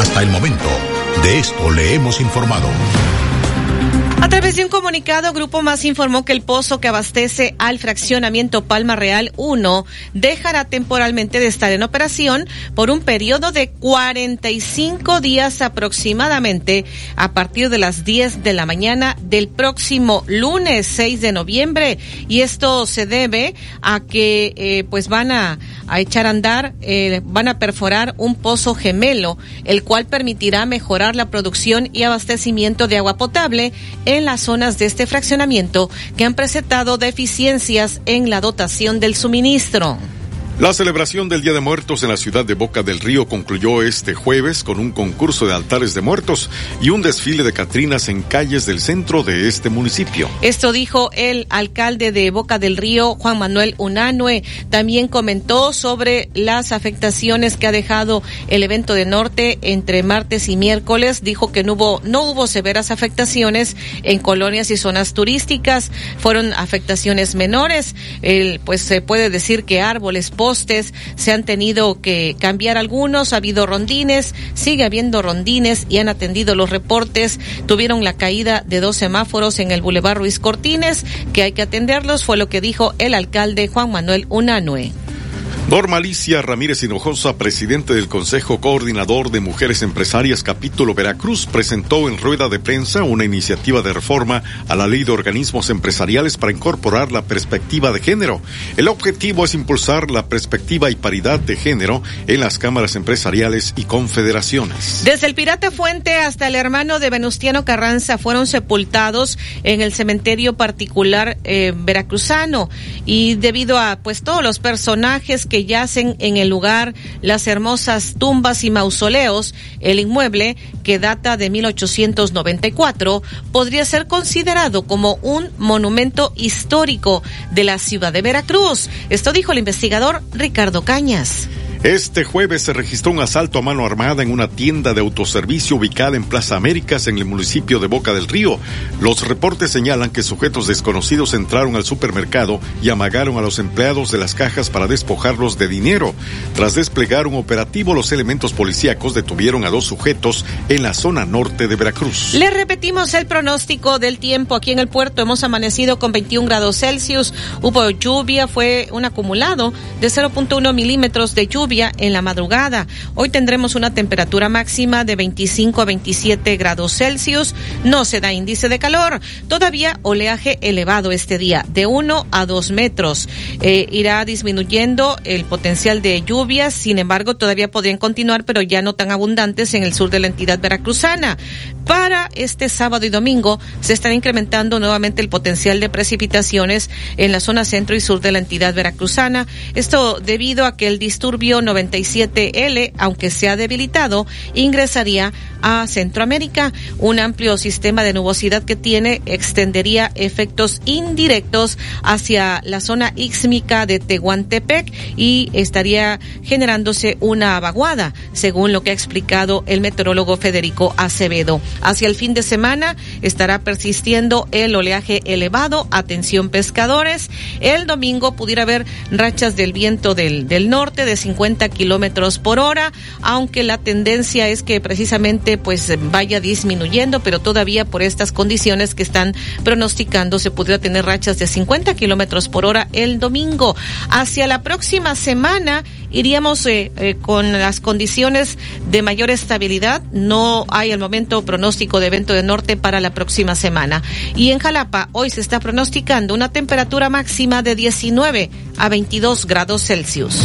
Hasta el momento, de esto le hemos informado. A través de un comunicado, Grupo Más informó que el pozo que abastece al fraccionamiento Palma Real 1 dejará temporalmente de estar en operación por un periodo de 45 días aproximadamente a partir de las 10 de la mañana del próximo lunes 6 de noviembre. Y esto se debe a que eh, pues van a, a, echar a andar, eh, van a perforar un pozo gemelo, el cual permitirá mejorar la producción y abastecimiento de agua potable en las zonas de este fraccionamiento que han presentado deficiencias en la dotación del suministro. La celebración del Día de Muertos en la ciudad de Boca del Río concluyó este jueves con un concurso de altares de muertos y un desfile de catrinas en calles del centro de este municipio. Esto dijo el alcalde de Boca del Río, Juan Manuel Unanue. También comentó sobre las afectaciones que ha dejado el evento de norte entre martes y miércoles. Dijo que no hubo, severas afectaciones en colonias y zonas turísticas. Fueron afectaciones menores. Pues se puede decir que árboles, se han tenido que cambiar algunos, ha habido rondines, sigue habiendo rondines y han atendido los reportes. Tuvieron la caída de dos semáforos en el Boulevard Ruiz Cortines, que hay que atenderlos, fue lo que dijo el alcalde Juan Manuel Unanue. Normalicia Ramírez Hinojosa, presidente del Consejo Coordinador de Mujeres Empresarias Capítulo Veracruz, presentó en rueda de prensa una iniciativa de reforma a la ley de organismos empresariales para incorporar la perspectiva de género. El objetivo es impulsar la perspectiva y paridad de género en las cámaras empresariales y confederaciones. Desde el Pirata Fuente hasta el hermano de Venustiano Carranza fueron sepultados en el cementerio particular eh, veracruzano y debido a pues todos los personajes que yacen en el lugar las hermosas tumbas y mausoleos, el inmueble, que data de 1894, podría ser considerado como un monumento histórico de la ciudad de Veracruz. Esto dijo el investigador Ricardo Cañas. Este jueves se registró un asalto a mano armada en una tienda de autoservicio ubicada en Plaza Américas en el municipio de Boca del Río. Los reportes señalan que sujetos desconocidos entraron al supermercado y amagaron a los empleados de las cajas para despojarlos de dinero. Tras desplegar un operativo, los elementos policíacos detuvieron a dos sujetos en la zona norte de Veracruz. Le repetimos el pronóstico del tiempo aquí en el puerto. Hemos amanecido con 21 grados Celsius. Hubo lluvia, fue un acumulado de 0.1 milímetros de lluvia en la madrugada. Hoy tendremos una temperatura máxima de 25 a 27 grados Celsius. No se da índice de calor. Todavía oleaje elevado este día, de 1 a 2 metros. Eh, irá disminuyendo el potencial de lluvias. Sin embargo, todavía podrían continuar, pero ya no tan abundantes en el sur de la entidad veracruzana. Para este sábado y domingo se estará incrementando nuevamente el potencial de precipitaciones en la zona centro y sur de la entidad veracruzana. Esto debido a que el disturbio 197L, aunque se ha debilitado, ingresaría a Centroamérica. Un amplio sistema de nubosidad que tiene extendería efectos indirectos hacia la zona íxmica de Tehuantepec y estaría generándose una vaguada, según lo que ha explicado el meteorólogo Federico Acevedo. Hacia el fin de semana estará persistiendo el oleaje elevado. Atención pescadores. El domingo pudiera haber rachas del viento del, del norte de 50 kilómetros por hora, aunque la tendencia es que precisamente pues vaya disminuyendo, pero todavía por estas condiciones que están pronosticando se podría tener rachas de 50 kilómetros por hora el domingo. Hacia la próxima semana iríamos eh, eh, con las condiciones de mayor estabilidad. No hay al momento pronóstico de evento de norte para la próxima semana. Y en Jalapa hoy se está pronosticando una temperatura máxima de 19 a 22 grados Celsius.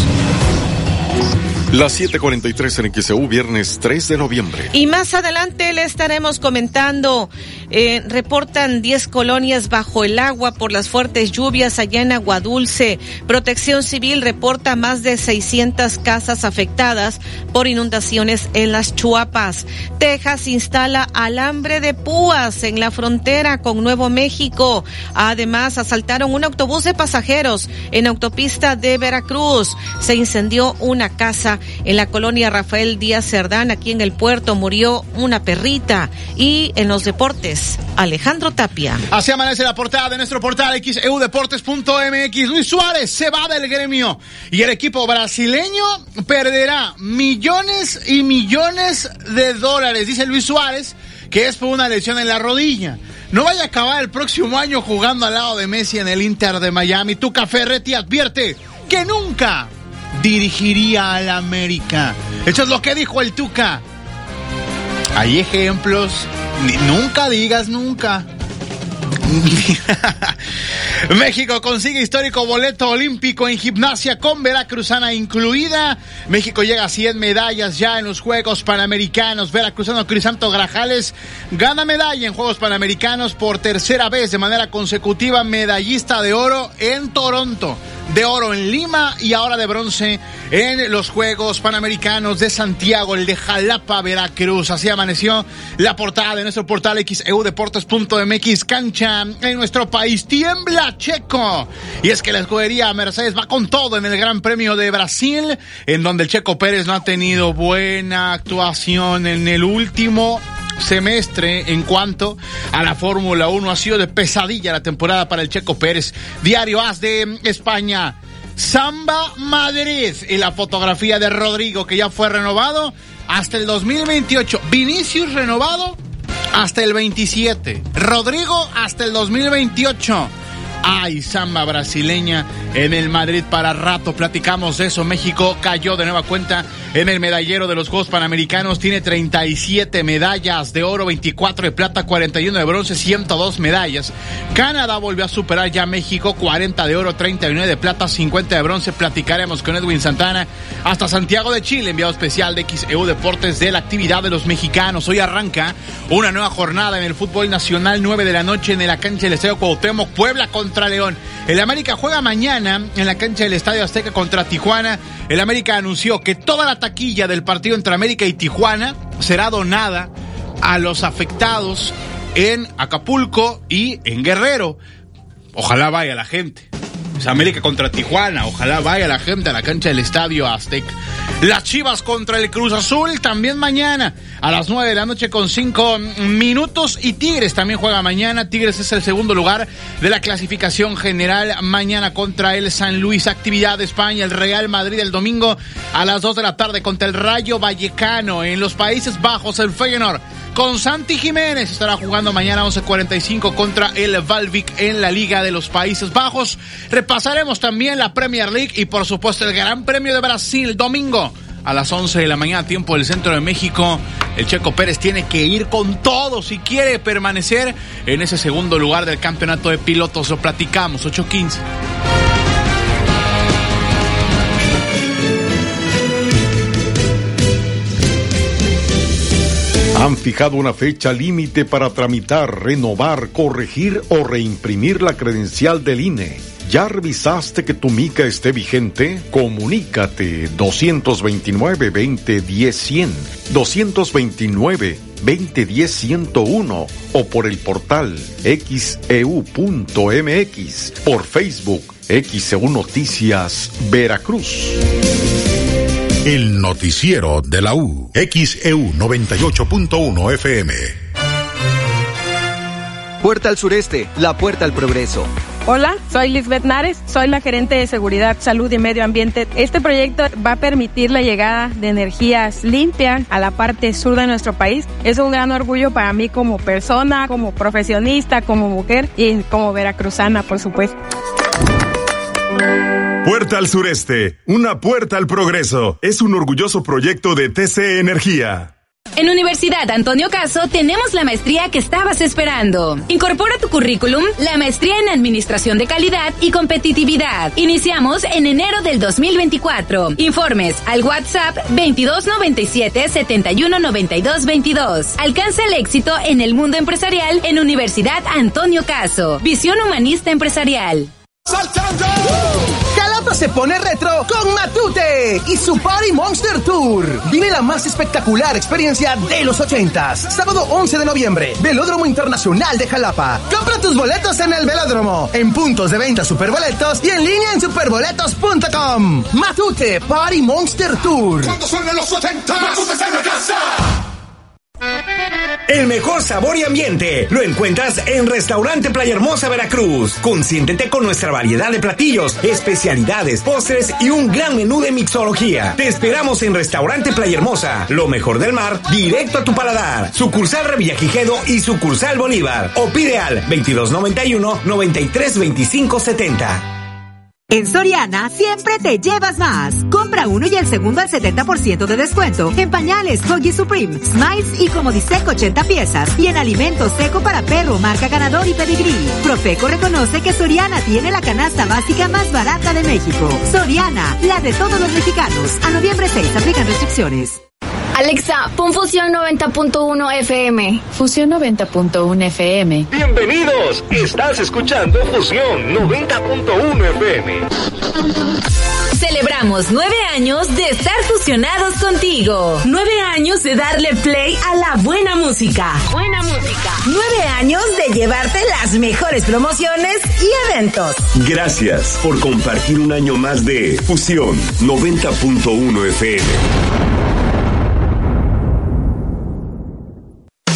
Las 7:43 en XEU, viernes 3 de noviembre. Y más adelante le estaremos comentando. Eh, reportan 10 colonias bajo el agua por las fuertes lluvias allá en Aguadulce. Protección Civil reporta más de 600 casas afectadas por inundaciones en las Chuapas. Texas instala alambre de púas en la frontera con Nuevo México. Además, asaltaron un autobús de pasajeros en autopista de Veracruz. Se incendió una casa en la colonia Rafael Díaz Cerdán, aquí en el puerto, murió una perrita. Y en los deportes, Alejandro Tapia. Así amanece la portada de nuestro portal xeudeportes.mx. Luis Suárez se va del gremio y el equipo brasileño perderá millones y millones de dólares, dice Luis Suárez, que es por una lesión en la rodilla. No vaya a acabar el próximo año jugando al lado de Messi en el Inter de Miami. Tuca Ferretti advierte que nunca dirigiría al América. Eso es lo que dijo el Tuca. Hay ejemplos. nunca digas nunca. México consigue histórico boleto olímpico en gimnasia con Veracruzana incluida. México llega a 100 medallas ya en los Juegos Panamericanos. Veracruzano Crisanto Grajales gana medalla en Juegos Panamericanos por tercera vez de manera consecutiva, medallista de oro en Toronto de oro en Lima y ahora de bronce en los Juegos Panamericanos de Santiago, el de Jalapa, Veracruz. Así amaneció la portada de nuestro portal xeudeportes.mx cancha en nuestro país. Tiembla Checo. Y es que la escudería Mercedes va con todo en el Gran Premio de Brasil, en donde el Checo Pérez no ha tenido buena actuación en el último semestre en cuanto a la Fórmula 1. Ha sido de pesadilla la temporada para el Checo Pérez. Diario As de España. Samba Madrid y la fotografía de Rodrigo que ya fue renovado hasta el 2028. Vinicius renovado hasta el 27. Rodrigo hasta el 2028. Ay, samba brasileña en el Madrid para rato. Platicamos de eso. México cayó de nueva cuenta en el medallero de los Juegos Panamericanos. Tiene 37 medallas de oro, 24 de plata, 41 de bronce, 102 medallas. Canadá volvió a superar ya México, 40 de oro, 39 de plata, 50 de bronce. Platicaremos con Edwin Santana hasta Santiago de Chile, enviado especial de XEU Deportes de la actividad de los mexicanos. Hoy arranca una nueva jornada en el fútbol nacional, 9 de la noche en la cancha del Estadio Cuauhtémoc, Puebla contra León. El América juega mañana en la cancha del Estadio Azteca contra Tijuana. El América anunció que toda la taquilla del partido entre América y Tijuana será donada a los afectados en Acapulco y en Guerrero. Ojalá vaya la gente. América contra Tijuana. Ojalá vaya la gente a la cancha del Estadio Azteca. Las Chivas contra el Cruz Azul también mañana a las 9 de la noche con 5 minutos. Y Tigres también juega mañana. Tigres es el segundo lugar de la clasificación general. Mañana contra el San Luis. Actividad de España. El Real Madrid el domingo a las 2 de la tarde contra el Rayo Vallecano. En los Países Bajos el Feyenoord con Santi Jiménez. Estará jugando mañana 11.45 contra el Valvic en la Liga de los Países Bajos. Repasaremos también la Premier League y por supuesto el Gran Premio de Brasil domingo a las 11 de la mañana, tiempo del centro de México. El Checo Pérez tiene que ir con todo si quiere permanecer en ese segundo lugar del campeonato de pilotos. Lo platicamos, 8.15. Han fijado una fecha límite para tramitar, renovar, corregir o reimprimir la credencial del INE. ¿Ya revisaste que tu mica esté vigente? Comunícate 229-2010-100, 229-2010-101 o por el portal xeu.mx, e por Facebook XEU Noticias Veracruz. El noticiero de la U, XEU 98.1 FM. Puerta al sureste, la puerta al progreso. Hola, soy Lisbeth Nares, soy la gerente de Seguridad, Salud y Medio Ambiente. Este proyecto va a permitir la llegada de energías limpias a la parte sur de nuestro país. Es un gran orgullo para mí como persona, como profesionista, como mujer y como veracruzana, por supuesto. Puerta al sureste, una puerta al progreso. Es un orgulloso proyecto de TC Energía. En Universidad Antonio Caso tenemos la maestría que estabas esperando. Incorpora tu currículum la maestría en Administración de Calidad y Competitividad. Iniciamos en enero del 2024. Informes al WhatsApp 2297 719222. 22. Alcanza el éxito en el mundo empresarial en Universidad Antonio Caso. Visión humanista empresarial. ¡Saltando! Se pone retro con Matute y su Party Monster Tour. Vive la más espectacular experiencia de los ochentas. Sábado 11 de noviembre, Velódromo Internacional de Jalapa. Compra tus boletos en el velódromo, en puntos de venta Superboletos y en línea en superboletos.com. Matute Party Monster Tour. ¿Cuántos son los 80? ¡Matute la casa! El mejor sabor y ambiente lo encuentras en Restaurante Playa Hermosa Veracruz. Consiéntete con nuestra variedad de platillos, especialidades, postres y un gran menú de mixología. Te esperamos en Restaurante Playa Hermosa, lo mejor del mar, directo a tu paladar. Sucursal Revillagigedo y sucursal Bolívar. O pide al 2291 932570. En Soriana siempre te llevas más. Compra uno y el segundo al 70% de descuento en pañales Huggy Supreme, Smiles y Comodisec 80 piezas y en alimentos seco para perro marca ganador y pedigrí. Profeco reconoce que Soriana tiene la canasta básica más barata de México. Soriana, la de todos los mexicanos. A noviembre 6 aplican restricciones. Alexa, pon Fusión 90.1 FM. Fusión 90.1 FM. Bienvenidos. Estás escuchando Fusión 90.1 FM. Celebramos nueve años de estar fusionados contigo. Nueve años de darle play a la buena música. Buena música. Nueve años de llevarte las mejores promociones y eventos. Gracias por compartir un año más de Fusión 90.1 FM.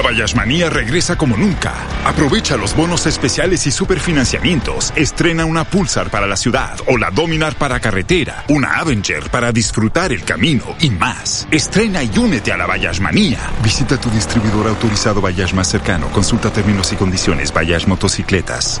La Bayashmanía regresa como nunca. Aprovecha los bonos especiales y superfinanciamientos. Estrena una Pulsar para la ciudad o la Dominar para carretera, una Avenger para disfrutar el camino y más. Estrena y únete a la Bayashmanía. Visita tu distribuidor autorizado Bayash más cercano. Consulta términos y condiciones Bayash Motocicletas.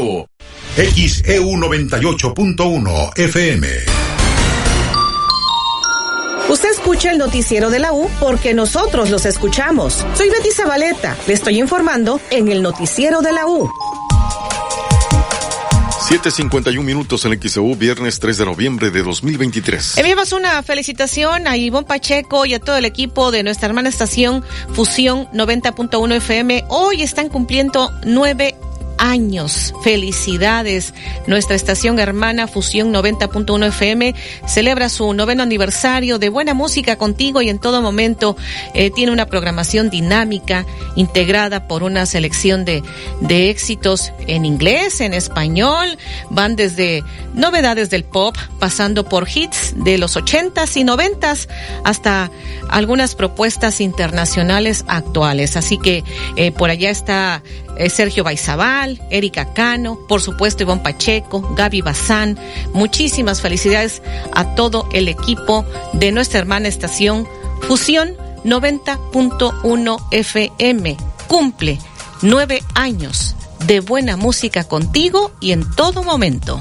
XEU 98.1 FM. Usted escucha el noticiero de la U porque nosotros los escuchamos. Soy Betty Zabaleta. Le estoy informando en el noticiero de la U. 7.51 minutos en XEU, viernes 3 de noviembre de 2023. Enviamos una felicitación a Ivonne Pacheco y a todo el equipo de nuestra hermana estación Fusión 90.1 FM. Hoy están cumpliendo nueve años. Felicidades. Nuestra estación hermana Fusión 90.1 FM celebra su noveno aniversario de buena música contigo y en todo momento eh, tiene una programación dinámica integrada por una selección de, de éxitos en inglés, en español. Van desde novedades del pop, pasando por hits de los ochentas y noventas hasta algunas propuestas internacionales actuales. Así que eh, por allá está eh, Sergio Baizabal, Erika Cano, por supuesto Iván Pacheco, Gaby Bazán. Muchísimas felicidades a todo el equipo de nuestra hermana estación Fusión 90.1 FM. Cumple nueve años de buena música contigo y en todo momento.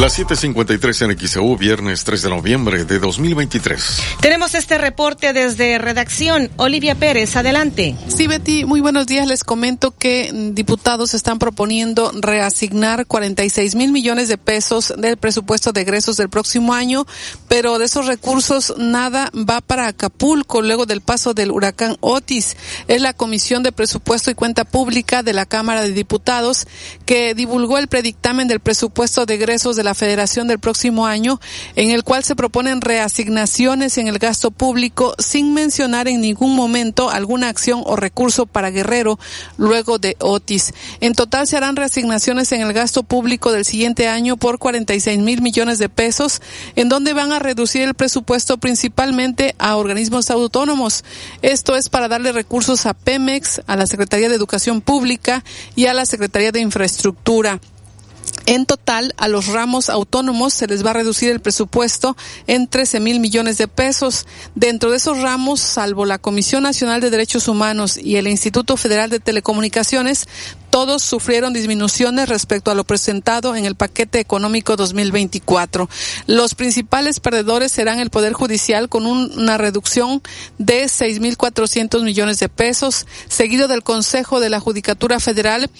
Las 7:53 en XEU, viernes 3 de noviembre de 2023. Tenemos este reporte desde redacción. Olivia Pérez, adelante. Sí, Betty, muy buenos días. Les comento que diputados están proponiendo reasignar 46 mil millones de pesos del presupuesto de egresos del próximo año, pero de esos recursos nada va para Acapulco luego del paso del huracán Otis. Es la Comisión de Presupuesto y Cuenta Pública de la Cámara de Diputados que divulgó el predictamen del presupuesto de egresos la Federación del próximo año, en el cual se proponen reasignaciones en el gasto público sin mencionar en ningún momento alguna acción o recurso para Guerrero luego de Otis. En total se harán reasignaciones en el gasto público del siguiente año por 46 mil millones de pesos, en donde van a reducir el presupuesto principalmente a organismos autónomos. Esto es para darle recursos a Pemex, a la Secretaría de Educación Pública y a la Secretaría de Infraestructura. En total, a los ramos autónomos se les va a reducir el presupuesto en 13 mil millones de pesos. Dentro de esos ramos, salvo la Comisión Nacional de Derechos Humanos y el Instituto Federal de Telecomunicaciones, todos sufrieron disminuciones respecto a lo presentado en el paquete económico 2024. Los principales perdedores serán el Poder Judicial con una reducción de 6.400 millones de pesos, seguido del Consejo de la Judicatura Federal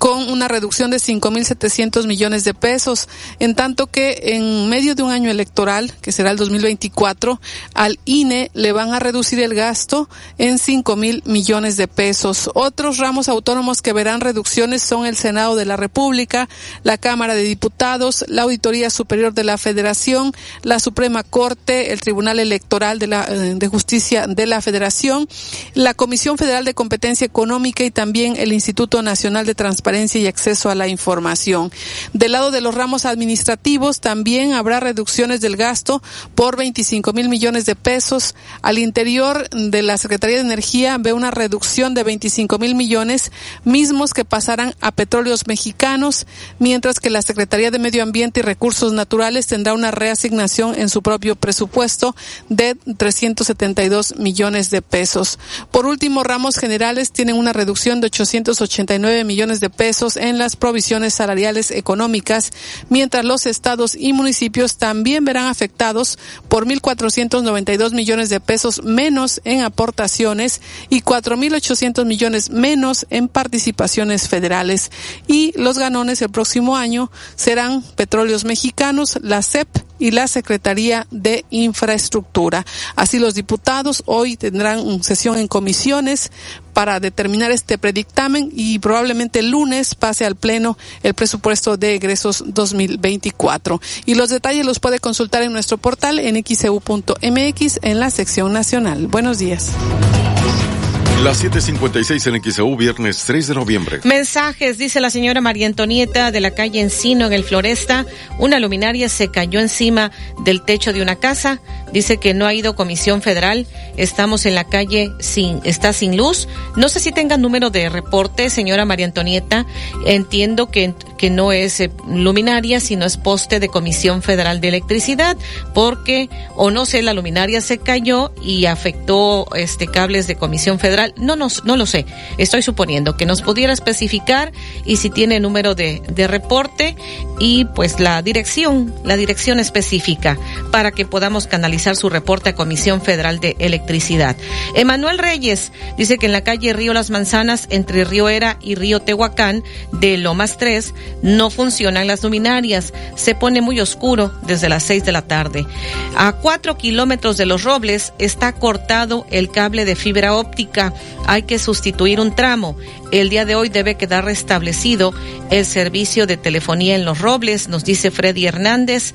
con una reducción de 5.700 millones de pesos, en tanto que en medio de un año electoral, que será el 2024, al INE le van a reducir el gasto en 5.000 millones de pesos. Otros ramos autónomos que verán reducción son el Senado de la República, la Cámara de Diputados, la Auditoría Superior de la Federación, la Suprema Corte, el Tribunal Electoral de, eh, de Justicia de la Federación, la Comisión Federal de Competencia Económica y también el Instituto Nacional de Transparencia y Acceso a la Información. Del lado de los ramos administrativos también habrá reducciones del gasto por 25 mil millones de pesos. Al interior de la Secretaría de Energía ve una reducción de 25 mil millones, mismos que pasarán a petróleos mexicanos, mientras que la Secretaría de Medio Ambiente y Recursos Naturales tendrá una reasignación en su propio presupuesto de 372 millones de pesos. Por último, ramos generales tienen una reducción de 889 millones de pesos en las provisiones salariales económicas, mientras los estados y municipios también verán afectados por 1.492 millones de pesos menos en aportaciones y 4.800 millones menos en participaciones federales. Y los ganones el próximo año serán Petróleos Mexicanos, la CEP y la Secretaría de Infraestructura. Así los diputados hoy tendrán sesión en comisiones para determinar este predictamen y probablemente el lunes pase al Pleno el presupuesto de egresos 2024. Y los detalles los puede consultar en nuestro portal en xeu.mx en la sección nacional. Buenos días. Las 7:56 en XEU, viernes 3 de noviembre. Mensajes, dice la señora María Antonieta de la calle Encino en el Floresta. Una luminaria se cayó encima del techo de una casa. Dice que no ha ido comisión federal. Estamos en la calle sin, está sin luz. No sé si tenga número de reporte, señora María Antonieta. Entiendo que, que no es eh, luminaria, sino es poste de Comisión Federal de Electricidad, porque, o no sé, la luminaria se cayó y afectó este cables de Comisión Federal no, nos, no lo sé, estoy suponiendo que nos pudiera especificar y si tiene número de, de reporte y pues la dirección, la dirección específica para que podamos canalizar su reporte a Comisión Federal de Electricidad. Emanuel Reyes dice que en la calle Río Las Manzanas, entre Río Era y Río Tehuacán, de Lomas 3, no funcionan las luminarias. Se pone muy oscuro desde las 6 de la tarde. A cuatro kilómetros de Los Robles está cortado el cable de fibra óptica. Hay que sustituir un tramo. El día de hoy debe quedar restablecido el servicio de telefonía en Los Robles, nos dice Freddy Hernández.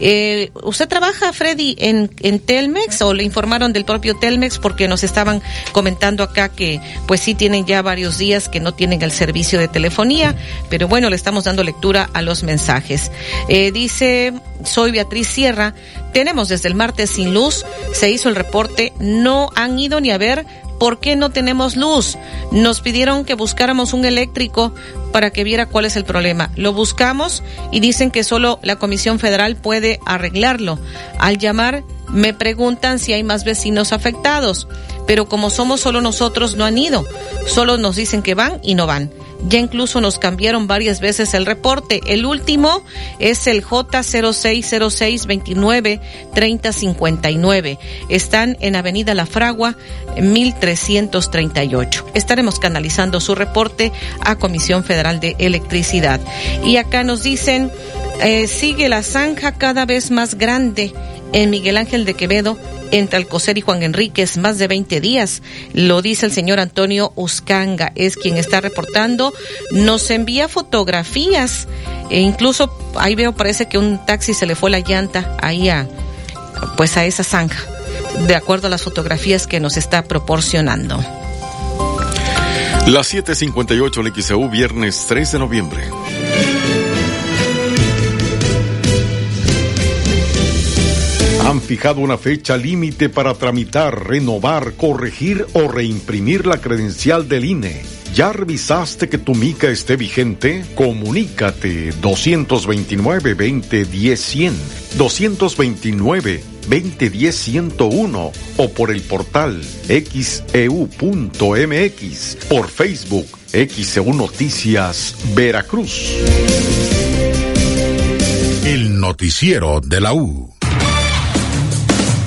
Eh, ¿Usted trabaja, Freddy, en, en Telmex o le informaron del propio Telmex? Porque nos estaban comentando acá que pues sí tienen ya varios días que no tienen el servicio de telefonía, pero bueno, le estamos dando lectura a los mensajes. Eh, dice, soy Beatriz Sierra, tenemos desde el martes sin luz, se hizo el reporte, no han ido ni a ver ¿Por qué no tenemos luz? Nos pidieron que buscáramos un eléctrico para que viera cuál es el problema. Lo buscamos y dicen que solo la Comisión Federal puede arreglarlo. Al llamar me preguntan si hay más vecinos afectados, pero como somos solo nosotros no han ido. Solo nos dicen que van y no van. Ya incluso nos cambiaron varias veces el reporte. El último es el J0606293059. Están en Avenida La Fragua, 1338. Estaremos canalizando su reporte a Comisión Federal de Electricidad. Y acá nos dicen, eh, sigue la zanja cada vez más grande en Miguel Ángel de Quevedo, entre Alcocer y Juan Enríquez, más de 20 días. Lo dice el señor Antonio Uscanga, es quien está reportando. Nos envía fotografías e incluso ahí veo parece que un taxi se le fue la llanta ahí a, pues a esa zanja, de acuerdo a las fotografías que nos está proporcionando. Las 7:58 el XEU, viernes 3 de noviembre. Han fijado una fecha límite para tramitar, renovar, corregir o reimprimir la credencial del INE. ¿Ya revisaste que tu mica esté vigente? Comunícate 229-2010-100, 229-2010-101 o por el portal xeu.mx, por Facebook XEU Noticias Veracruz. El noticiero de la U.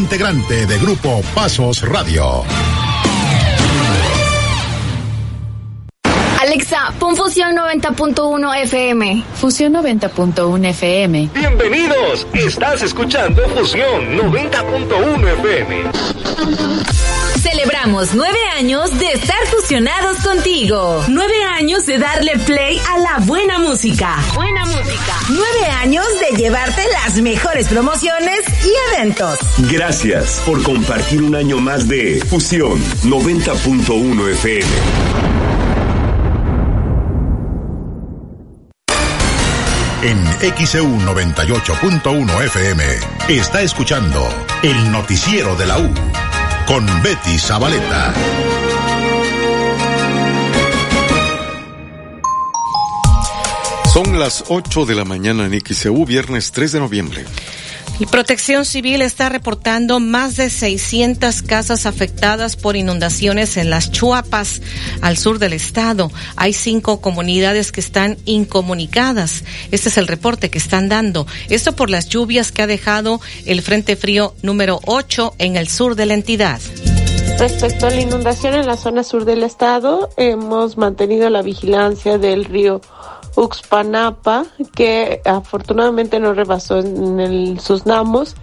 integrante de Grupo Pasos Radio. Alexa, pon Fusión 90.1 FM. Fusión 90.1 FM. Bienvenidos, estás escuchando Fusión 90.1 FM. Celebramos nueve años de estar fusionados contigo. Nueve años de darle play a la buena música. Buena música. Nueve años de llevarte las mejores promociones y eventos. Gracias por compartir un año más de Fusión 90.1 FM. En XEU 98.1 FM está escuchando el noticiero de la U con Betty Zabaleta. Son las 8 de la mañana en XEU, viernes 3 de noviembre. Y Protección Civil está reportando más de 600 casas afectadas por inundaciones en las Chuapas, al sur del estado. Hay cinco comunidades que están incomunicadas. Este es el reporte que están dando. Esto por las lluvias que ha dejado el Frente Frío número 8 en el sur de la entidad. Respecto a la inundación en la zona sur del estado, hemos mantenido la vigilancia del río Uxpanapa, que afortunadamente no rebasó en sus namos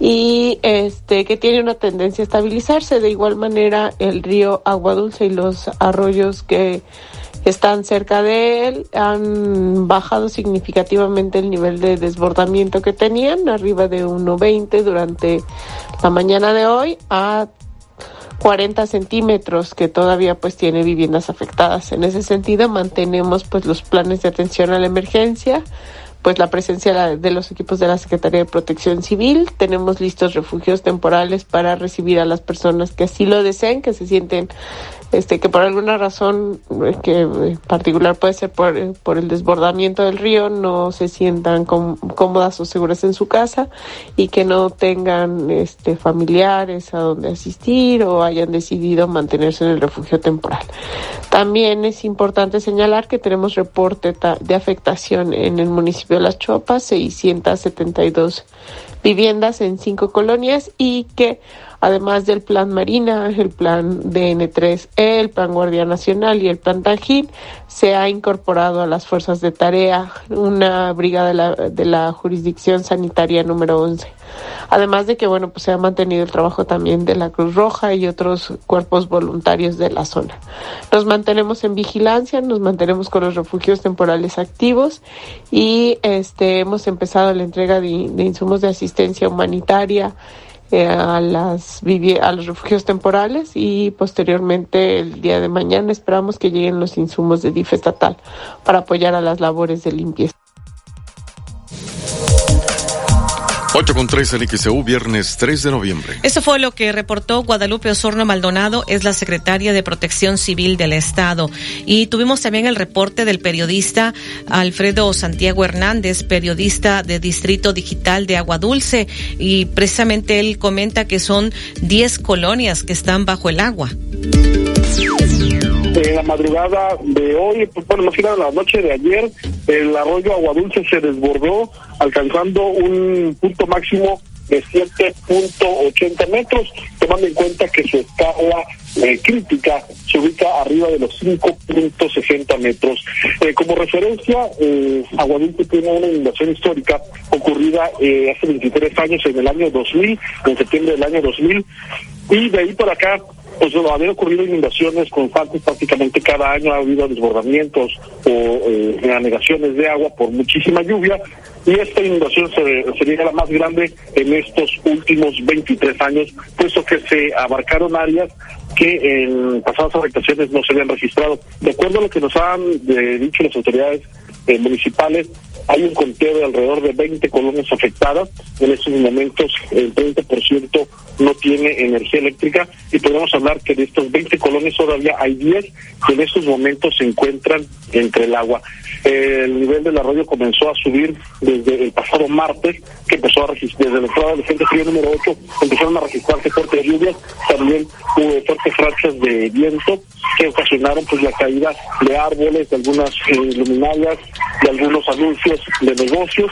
y este que tiene una tendencia a estabilizarse. De igual manera, el río Agua Dulce y los arroyos que están cerca de él han bajado significativamente el nivel de desbordamiento que tenían, arriba de 1.20 durante la mañana de hoy a 40 centímetros que todavía pues tiene viviendas afectadas. En ese sentido mantenemos pues los planes de atención a la emergencia pues la presencia de los equipos de la Secretaría de Protección Civil. Tenemos listos refugios temporales para recibir a las personas que así lo deseen, que se sienten este que por alguna razón eh, que en particular puede ser por, eh, por el desbordamiento del río no se sientan cómodas o seguras en su casa y que no tengan este familiares a donde asistir o hayan decidido mantenerse en el refugio temporal. También es importante señalar que tenemos reporte de afectación en el municipio de Las Chopas, 672 viviendas en cinco colonias y que además del plan Marina, el plan DN3E, el plan Guardia Nacional y el plan Tajín, se ha incorporado a las fuerzas de tarea una brigada de la, de la jurisdicción sanitaria número 11. Además de que, bueno, pues se ha mantenido el trabajo también de la Cruz Roja y otros cuerpos voluntarios de la zona. Nos mantenemos en vigilancia, nos mantenemos con los refugios temporales activos y este hemos empezado la entrega de, de insumos de asistencia humanitaria eh, a las a los refugios temporales y posteriormente el día de mañana esperamos que lleguen los insumos de DIF estatal para apoyar a las labores de limpieza. 8 con 3 en XEU, viernes 3 de noviembre. Eso fue lo que reportó Guadalupe Osorno Maldonado, es la secretaria de Protección Civil del Estado. Y tuvimos también el reporte del periodista Alfredo Santiago Hernández, periodista de Distrito Digital de Agua Dulce, y precisamente él comenta que son 10 colonias que están bajo el agua. En la madrugada de hoy, pues, bueno, más que la noche de ayer, el arroyo Aguadulce se desbordó, alcanzando un punto máximo de 7.80 metros, tomando en cuenta que su escala eh, crítica se ubica arriba de los 5.60 metros. Eh, como referencia, eh, Aguadulce tiene una inundación histórica ocurrida eh, hace 23 años, en el año 2000, en septiembre del año 2000, y de ahí por acá pues habían ocurrido inundaciones constantes prácticamente cada año, ha habido desbordamientos o eh, anegaciones de agua por muchísima lluvia y esta inundación se, sería la más grande en estos últimos 23 años, puesto que se abarcaron áreas que en pasadas afectaciones no se habían registrado. De acuerdo a lo que nos han eh, dicho las autoridades eh, municipales, hay un conteo de alrededor de 20 colonias afectadas. En estos momentos el 30% no tiene energía eléctrica y podemos hablar que de estos 20 colonias todavía hay 10 que en estos momentos se encuentran entre el agua. el nivel del arroyo comenzó a subir desde el pasado martes, que empezó a registrar, desde la entrada del Frente Frío número 8, empezaron a registrarse fuertes lluvias, también hubo fuertes rachas de viento que ocasionaron pues la caída de árboles, de algunas eh, luminarias, de algunos anuncios de negocios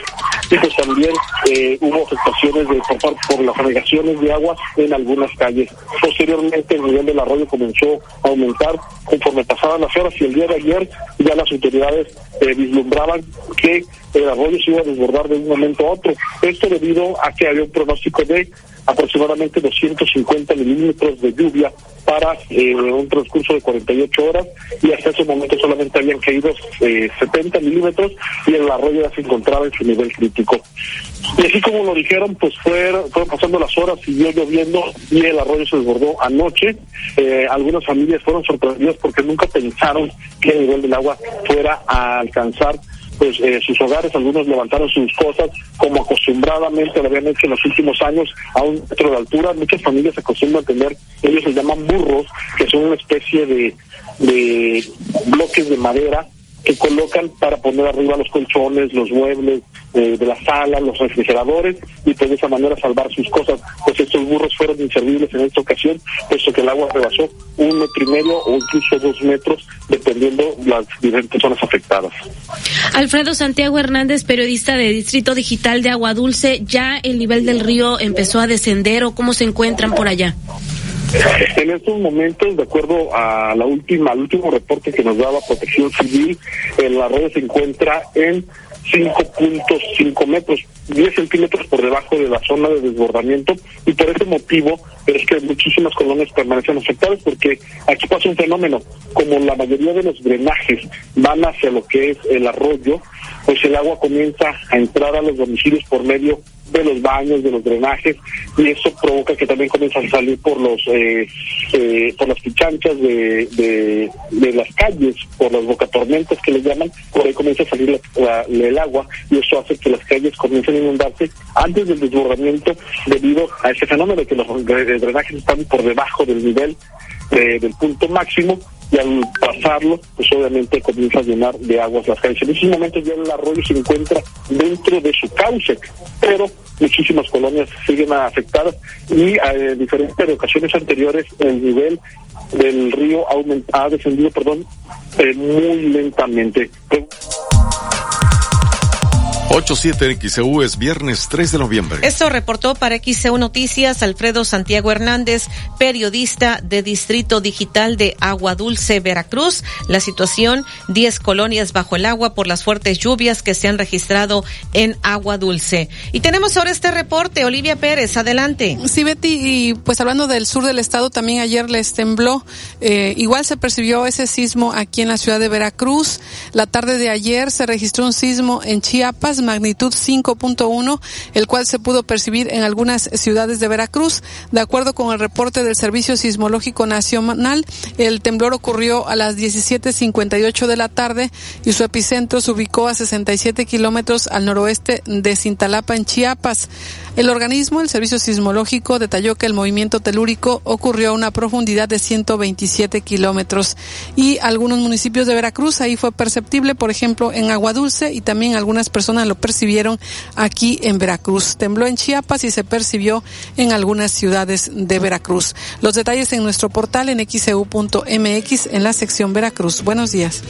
y pues también eh, hubo afectaciones de, por, por las navegaciones de agua en algunas calles. Posteriormente el nivel del arroyo comenzó a aumentar conforme pasaban las horas y el día de ayer ya las autoridades eh, vislumbraban que el arroyo se iba a desbordar de un momento a otro. Esto debido a que había un pronóstico de aproximadamente 250 milímetros de lluvia para eh, un transcurso de 48 horas y hasta ese momento solamente habían caído eh, 70 milímetros y el arroyo ya se encontraba en su nivel crítico. Y así como lo dijeron, pues fueron, fueron pasando las horas, siguió lloviendo y el arroyo se desbordó anoche. Eh, algunas familias fueron sorprendidas porque nunca pensaron que el nivel del agua fuera a alcanzar pues eh, sus hogares, algunos levantaron sus cosas como acostumbradamente lo habían hecho en los últimos años a un metro de altura. Muchas familias acostumbran tener, ellos se llaman burros, que son una especie de, de bloques de madera que colocan para poner arriba los colchones, los muebles eh, de la sala, los refrigeradores y pues de esa manera salvar sus cosas. Pues estos burros fueron inservibles en esta ocasión, puesto que el agua rebasó un metro y medio o incluso dos metros, dependiendo las diferentes zonas afectadas. Alfredo Santiago Hernández, periodista de Distrito Digital de Agua Dulce, ¿ya el nivel del río empezó a descender o cómo se encuentran por allá? En estos momentos, de acuerdo a la última, al último reporte que nos daba Protección Civil, el arroyo se encuentra en 5.5 metros, 10 centímetros por debajo de la zona de desbordamiento y por ese motivo es que muchísimas colonias permanecen afectadas porque aquí pasa un fenómeno, como la mayoría de los drenajes van hacia lo que es el arroyo, pues el agua comienza a entrar a los domicilios por medio de los baños, de los drenajes, y eso provoca que también comiencen a salir por los eh, eh, por las pichanchas de, de, las calles, por las bocatormentas que le llaman, por ahí comienza a salir el agua y eso hace que las calles comiencen a inundarse antes del desbordamiento debido a ese fenómeno de que los drenajes están por debajo del nivel eh, del punto máximo y al pasarlo, pues obviamente comienza a llenar de aguas las calles. En esos momentos ya el arroyo se encuentra dentro de su cauce, pero muchísimas colonias siguen afectadas y a eh, diferentes ocasiones anteriores el nivel del río ha, descendido perdón, eh, muy lentamente. 87 XEU es viernes 3 de noviembre. Esto reportó para XEU Noticias Alfredo Santiago Hernández, periodista de Distrito Digital de Agua Dulce, Veracruz. La situación, 10 colonias bajo el agua por las fuertes lluvias que se han registrado en Agua Dulce. Y tenemos ahora este reporte, Olivia Pérez, adelante. Sí, Betty, y pues hablando del sur del estado, también ayer les tembló. Eh, igual se percibió ese sismo aquí en la ciudad de Veracruz. La tarde de ayer se registró un sismo en Chiapas magnitud 5.1, el cual se pudo percibir en algunas ciudades de Veracruz. De acuerdo con el reporte del Servicio Sismológico Nacional, el temblor ocurrió a las 17.58 de la tarde y su epicentro se ubicó a 67 kilómetros al noroeste de Cintalapa, en Chiapas. El organismo, el Servicio Sismológico, detalló que el movimiento telúrico ocurrió a una profundidad de 127 kilómetros y algunos municipios de Veracruz ahí fue perceptible, por ejemplo, en Agua Dulce y también algunas personas lo percibieron aquí en Veracruz. Tembló en Chiapas y se percibió en algunas ciudades de Veracruz. Los detalles en nuestro portal en xeu.mx en la sección Veracruz. Buenos días.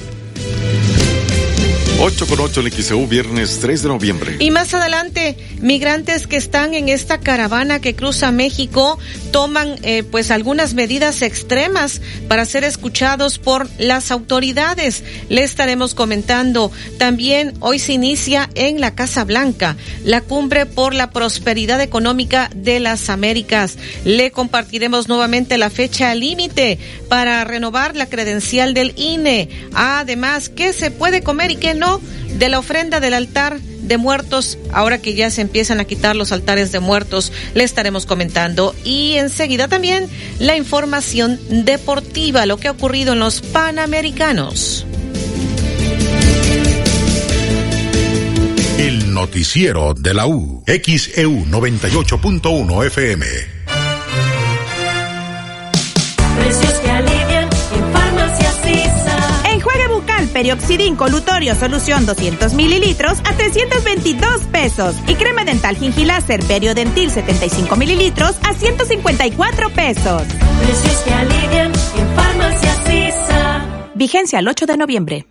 8 con 8 en viernes 3 de noviembre. Y más adelante, migrantes que están en esta caravana que cruza México toman eh, pues algunas medidas extremas para ser escuchados por las autoridades. Le estaremos comentando. También hoy se inicia en la Casa Blanca la cumbre por la prosperidad económica de las Américas. Le compartiremos nuevamente la fecha límite para renovar la credencial del INE. Además, qué se puede comer y qué no de la ofrenda del altar de muertos, ahora que ya se empiezan a quitar los altares de muertos, le estaremos comentando. Y enseguida también la información deportiva, lo que ha ocurrido en los Panamericanos. El noticiero de la U, XEU 98.1 FM. Perioxidin colutorio solución 200 mililitros a 322 pesos. Y crema dental gingiláser periodentil 75 mililitros a 154 pesos. Precios que alivian en Farmacia Vigencia el 8 de noviembre.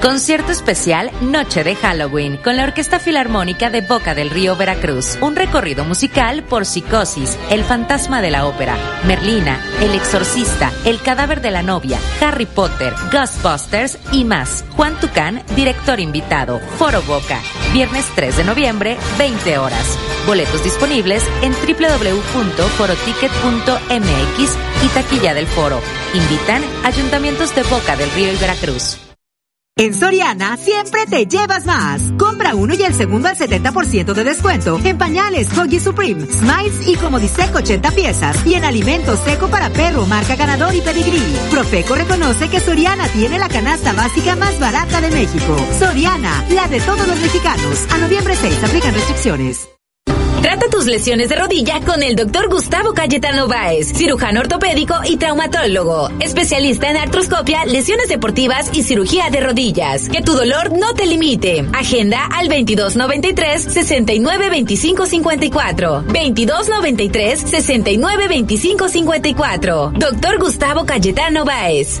Concierto especial Noche de Halloween con la Orquesta Filarmónica de Boca del Río Veracruz. Un recorrido musical por Psicosis, El Fantasma de la Ópera, Merlina, El Exorcista, El Cadáver de la Novia, Harry Potter, Ghostbusters y más. Juan Tucán, director invitado. Foro Boca. Viernes 3 de noviembre, 20 horas. Boletos disponibles en www.foroticket.mx y taquilla del foro. Invitan Ayuntamientos de Boca del Río y Veracruz. En Soriana siempre te llevas más. Compra uno y el segundo al 70% de descuento en pañales Huggy Supreme, Smiles y Comodisec 80 piezas y en alimentos seco para perro marca ganador y pedigrí. Profeco reconoce que Soriana tiene la canasta básica más barata de México. Soriana, la de todos los mexicanos. A noviembre 6 aplican restricciones. Tus lesiones de rodilla con el doctor Gustavo Cayetano Báez, cirujano ortopédico y traumatólogo, especialista en artroscopia, lesiones deportivas y cirugía de rodillas. Que tu dolor no te limite. Agenda al 2293 692554. 2293 692554. Doctor Gustavo Cayetano Báez.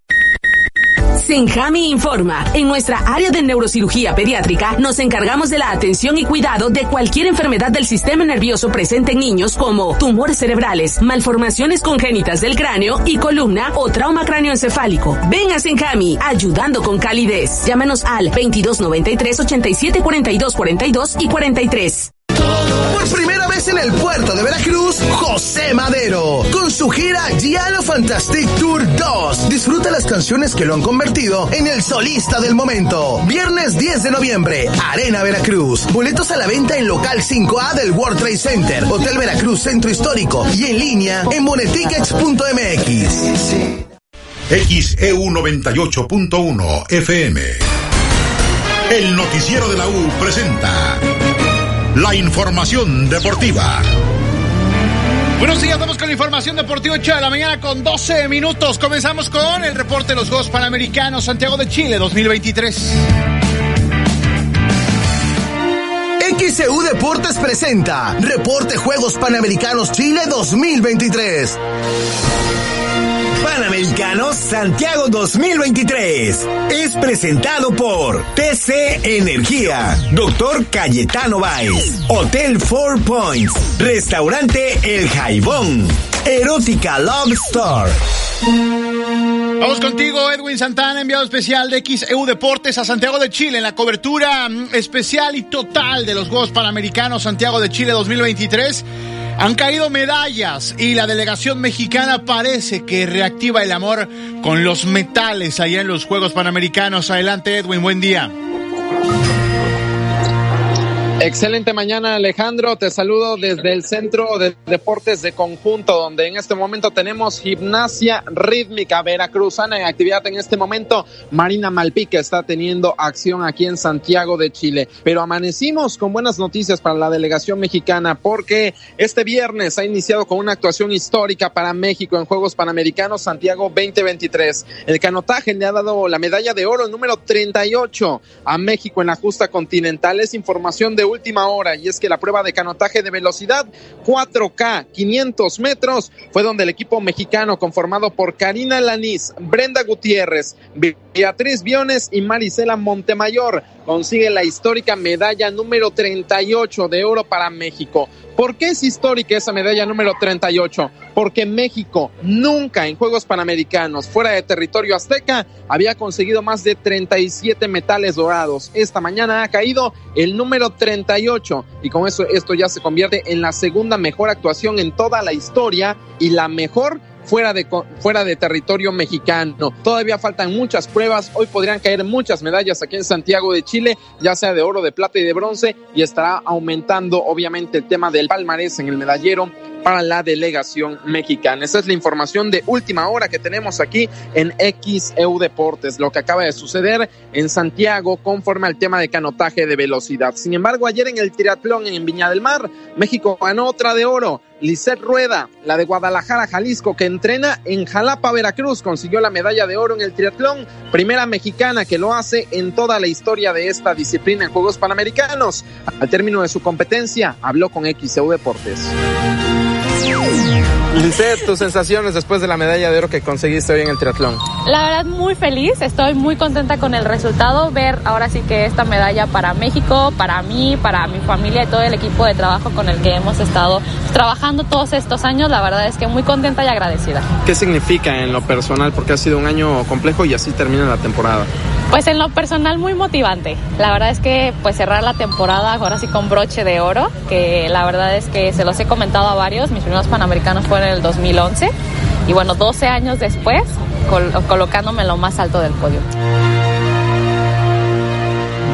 Senjami informa. En nuestra área de neurocirugía pediátrica nos encargamos de la atención y cuidado de cualquier enfermedad del sistema nervioso presente en niños como tumores cerebrales, malformaciones congénitas del cráneo y columna o trauma cráneoencefálico. Ven a Senjami, ayudando con calidez. Llámenos al 2293 87 42 42 y 43. Por primera vez en el puerto de Veracruz, José Madero, con su gira Giallo Fantastic Tour 2. Disfruta las canciones que lo han convertido en el solista del momento. Viernes 10 de noviembre, Arena Veracruz. Boletos a la venta en local 5A del World Trade Center, Hotel Veracruz Centro Histórico y en línea en bonetickets.mx. XEU 98.1 FM. El noticiero de la U presenta la información deportiva. Buenos días, vamos con la información deportiva 8 de la mañana con 12 minutos. Comenzamos con el reporte de los Juegos Panamericanos Santiago de Chile 2023. XEU Deportes presenta Reporte Juegos Panamericanos Chile 2023. Panamericanos Santiago 2023 es presentado por TC Energía, Doctor Cayetano Baez, Hotel Four Points, Restaurante El Jaibón, Erótica Love Store. Vamos contigo, Edwin Santana, enviado especial de XEU Deportes a Santiago de Chile en la cobertura mm, especial y total de los Juegos Panamericanos Santiago de Chile 2023. Han caído medallas y la delegación mexicana parece que reactiva el amor con los metales allá en los Juegos Panamericanos. Adelante, Edwin, buen día. Excelente mañana Alejandro, te saludo desde el Centro de Deportes de Conjunto, donde en este momento tenemos gimnasia rítmica veracruzana en actividad en este momento. Marina Malpica está teniendo acción aquí en Santiago de Chile, pero amanecimos con buenas noticias para la delegación mexicana porque este viernes ha iniciado con una actuación histórica para México en Juegos Panamericanos Santiago 2023. El canotaje le ha dado la medalla de oro número 38 a México en la justa continental. Es información de última hora y es que la prueba de canotaje de velocidad 4K 500 metros fue donde el equipo mexicano conformado por Karina Lanís, Brenda Gutiérrez, Beatriz Biones y Marisela Montemayor consigue la histórica medalla número 38 de oro para México. ¿Por qué es histórica esa medalla número 38? Porque México nunca en Juegos Panamericanos fuera de territorio azteca había conseguido más de 37 metales dorados. Esta mañana ha caído el número 38 y con eso esto ya se convierte en la segunda mejor actuación en toda la historia y la mejor fuera de, fuera de territorio mexicano. Todavía faltan muchas pruebas. Hoy podrían caer muchas medallas aquí en Santiago de Chile, ya sea de oro, de plata y de bronce, y estará aumentando obviamente el tema del palmarés en el medallero para la delegación mexicana. Esa es la información de última hora que tenemos aquí en XEU Deportes, lo que acaba de suceder en Santiago conforme al tema de canotaje de velocidad. Sin embargo, ayer en el triatlón en Viña del Mar, México ganó otra de oro. Lisette Rueda, la de Guadalajara, Jalisco, que entrena en Jalapa, Veracruz, consiguió la medalla de oro en el triatlón, primera mexicana que lo hace en toda la historia de esta disciplina en Juegos Panamericanos. Al término de su competencia, habló con XEU Deportes. Lisette, tus sensaciones después de la medalla de oro que conseguiste hoy en el triatlón. La verdad muy feliz, estoy muy contenta con el resultado, ver ahora sí que esta medalla para México, para mí, para mi familia y todo el equipo de trabajo con el que hemos estado trabajando todos estos años, la verdad es que muy contenta y agradecida. ¿Qué significa en lo personal? Porque ha sido un año complejo y así termina la temporada. Pues en lo personal muy motivante. La verdad es que pues cerrar la temporada ahora sí con broche de oro, que la verdad es que se los he comentado a varios, mis primeros panamericanos fueron en el 2011 y bueno, 12 años después col colocándome en lo más alto del podio.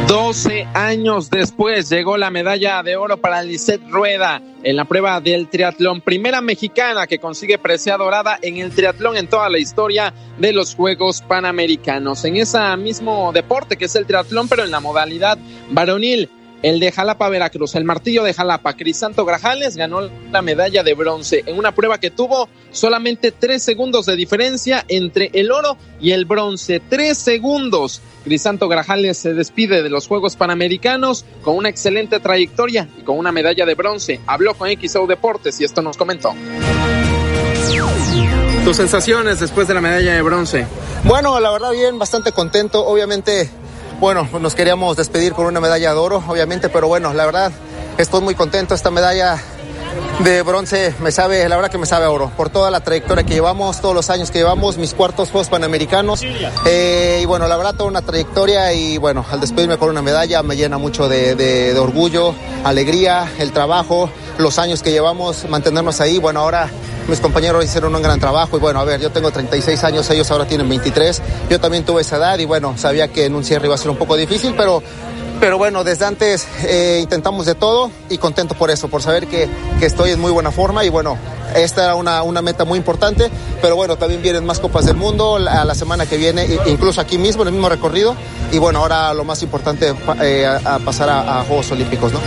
12 años después llegó la medalla de oro para Lisette Rueda en la prueba del triatlón. Primera mexicana que consigue presea dorada en el triatlón en toda la historia de los Juegos Panamericanos. En ese mismo deporte que es el triatlón, pero en la modalidad varonil el de Jalapa, Veracruz, el martillo de Jalapa, Crisanto Grajales ganó la medalla de bronce en una prueba que tuvo solamente tres segundos de diferencia entre el oro y el bronce. Tres segundos. Crisanto Grajales se despide de los Juegos Panamericanos con una excelente trayectoria y con una medalla de bronce. Habló con XO Deportes y esto nos comentó. Tus sensaciones después de la medalla de bronce. Bueno, la verdad bien, bastante contento. Obviamente bueno, nos queríamos despedir con una medalla de oro, obviamente, pero bueno, la verdad estoy muy contento. Esta medalla de bronce me sabe, la verdad que me sabe oro, por toda la trayectoria que llevamos, todos los años que llevamos, mis cuartos Juegos Panamericanos. Eh, y bueno, la verdad, toda una trayectoria y bueno, al despedirme con una medalla me llena mucho de, de orgullo, alegría, el trabajo, los años que llevamos, mantenernos ahí. Bueno, ahora mis compañeros hicieron un gran trabajo y bueno, a ver, yo tengo 36 años, ellos ahora tienen 23, yo también tuve esa edad y bueno, sabía que en un cierre iba a ser un poco difícil, pero pero bueno, desde antes eh, intentamos de todo y contento por eso, por saber que, que, estoy en muy buena forma y bueno, esta era una, una, meta muy importante, pero bueno, también vienen más copas del mundo a la semana que viene, incluso aquí mismo, en el mismo recorrido y bueno, ahora lo más importante eh, a, pasar a, Juegos Olímpicos, ¿no?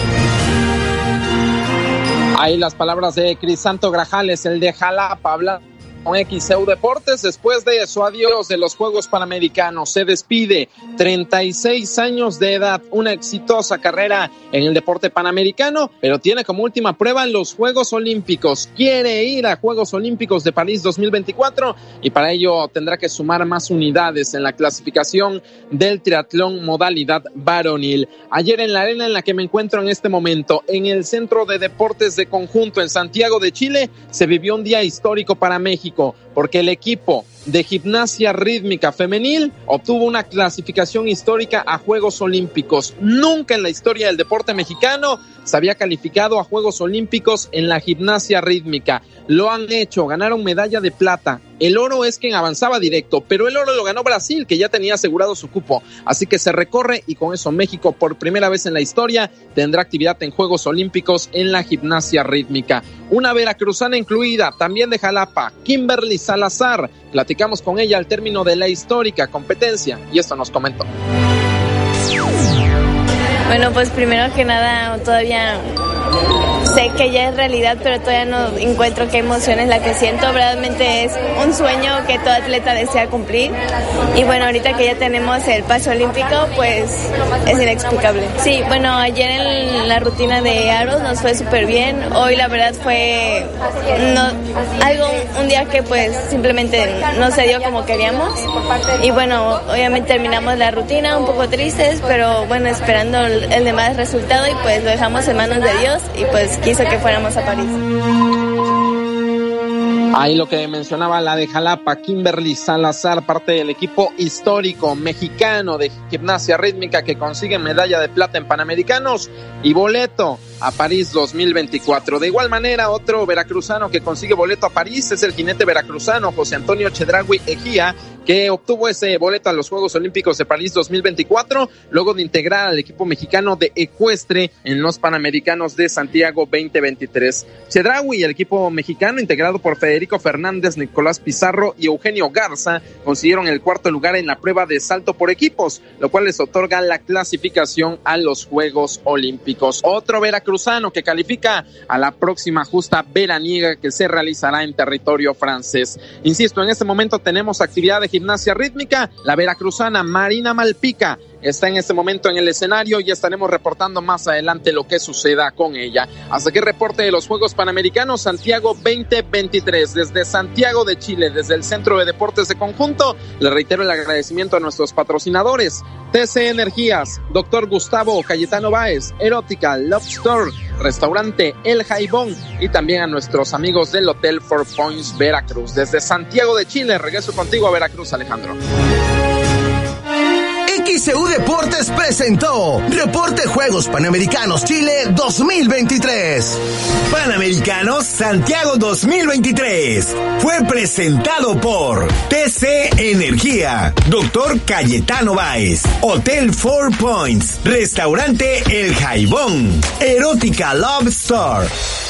Ahí las palabras de Crisanto Grajales, el de Jalapa, habla con XEU Deportes después de su adiós de los Juegos Panamericanos. Se despide, 36 años de edad, una exitosa carrera en el deporte panamericano, pero tiene como última prueba los Juegos Olímpicos. Quiere ir a Juegos Olímpicos de París 2024 y para ello tendrá que sumar más unidades en la clasificación del triatlón modalidad varonil. Ayer en la arena en la que me encuentro en este momento, en el Centro de Deportes de Conjunto en Santiago de Chile, se vivió un día histórico para México porque el equipo de gimnasia rítmica femenil obtuvo una clasificación histórica a Juegos Olímpicos. Nunca en la historia del deporte mexicano se había calificado a Juegos Olímpicos en la gimnasia rítmica. Lo han hecho, ganaron medalla de plata. El oro es quien avanzaba directo, pero el oro lo ganó Brasil, que ya tenía asegurado su cupo. Así que se recorre y con eso México por primera vez en la historia tendrá actividad en Juegos Olímpicos en la gimnasia rítmica. Una veracruzana incluida, también de Jalapa, Kimberly Salazar. Platicamos con ella al término de la histórica competencia y esto nos comentó. Bueno, pues primero que nada, todavía sé que ya es realidad, pero todavía no encuentro qué emoción es la que siento. Realmente es un sueño que todo atleta desea cumplir. Y bueno, ahorita que ya tenemos el paso olímpico, pues es inexplicable. Sí, bueno, ayer en la rutina de aros nos fue súper bien. Hoy la verdad fue no, algo, un día que pues simplemente no se dio como queríamos. Y bueno, obviamente terminamos la rutina un poco tristes, pero bueno, esperando el, demás resultado y pues lo dejamos en manos de Dios y pues quiso que fuéramos a París. Ahí lo que mencionaba la de Jalapa, Kimberly Salazar, parte del equipo histórico mexicano de gimnasia rítmica que consigue medalla de plata en Panamericanos y boleto a París 2024. De igual manera, otro veracruzano que consigue boleto a París es el jinete veracruzano José Antonio Chedragui Ejía, que obtuvo ese boleto a los Juegos Olímpicos de París 2024, luego de integrar al equipo mexicano de ecuestre en los Panamericanos de Santiago 2023. Chedraui, el equipo mexicano integrado por Federico Fernández, Nicolás Pizarro y Eugenio Garza, consiguieron el cuarto lugar en la prueba de salto por equipos, lo cual les otorga la clasificación a los Juegos Olímpicos. Otro veracruzano que califica a la próxima justa veraniega que se realizará en territorio francés. Insisto, en este momento tenemos actividad de gimnasia rítmica, la veracruzana Marina Malpica está en este momento en el escenario y estaremos reportando más adelante lo que suceda con ella. Hasta que reporte de los Juegos Panamericanos Santiago 2023 desde Santiago de Chile, desde el Centro de Deportes de Conjunto. Le reitero el agradecimiento a nuestros patrocinadores. TC Energías, Doctor Gustavo Cayetano Báez, Erótica, Love Store, Restaurante El Jaibón y también a nuestros amigos del Hotel Four Points Veracruz. Desde Santiago de Chile, regreso contigo a Veracruz, Alejandro. XEU Deportes presentó Reporte Juegos Panamericanos Chile 2023. Panamericanos Santiago 2023 fue presentado por TC Energía, Doctor Cayetano Báez, Hotel Four Points, Restaurante El Jaibón, Erótica Love Store.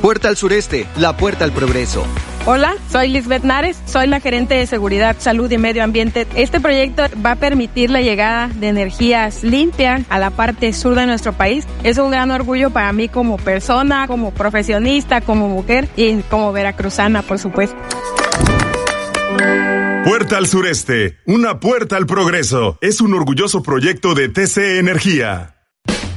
Puerta al sureste, la puerta al progreso. Hola, soy Lisbeth Nares, soy la gerente de Seguridad, Salud y Medio Ambiente. Este proyecto va a permitir la llegada de energías limpias a la parte sur de nuestro país. Es un gran orgullo para mí como persona, como profesionista, como mujer y como veracruzana, por supuesto. Puerta al sureste, una puerta al progreso. Es un orgulloso proyecto de TC Energía.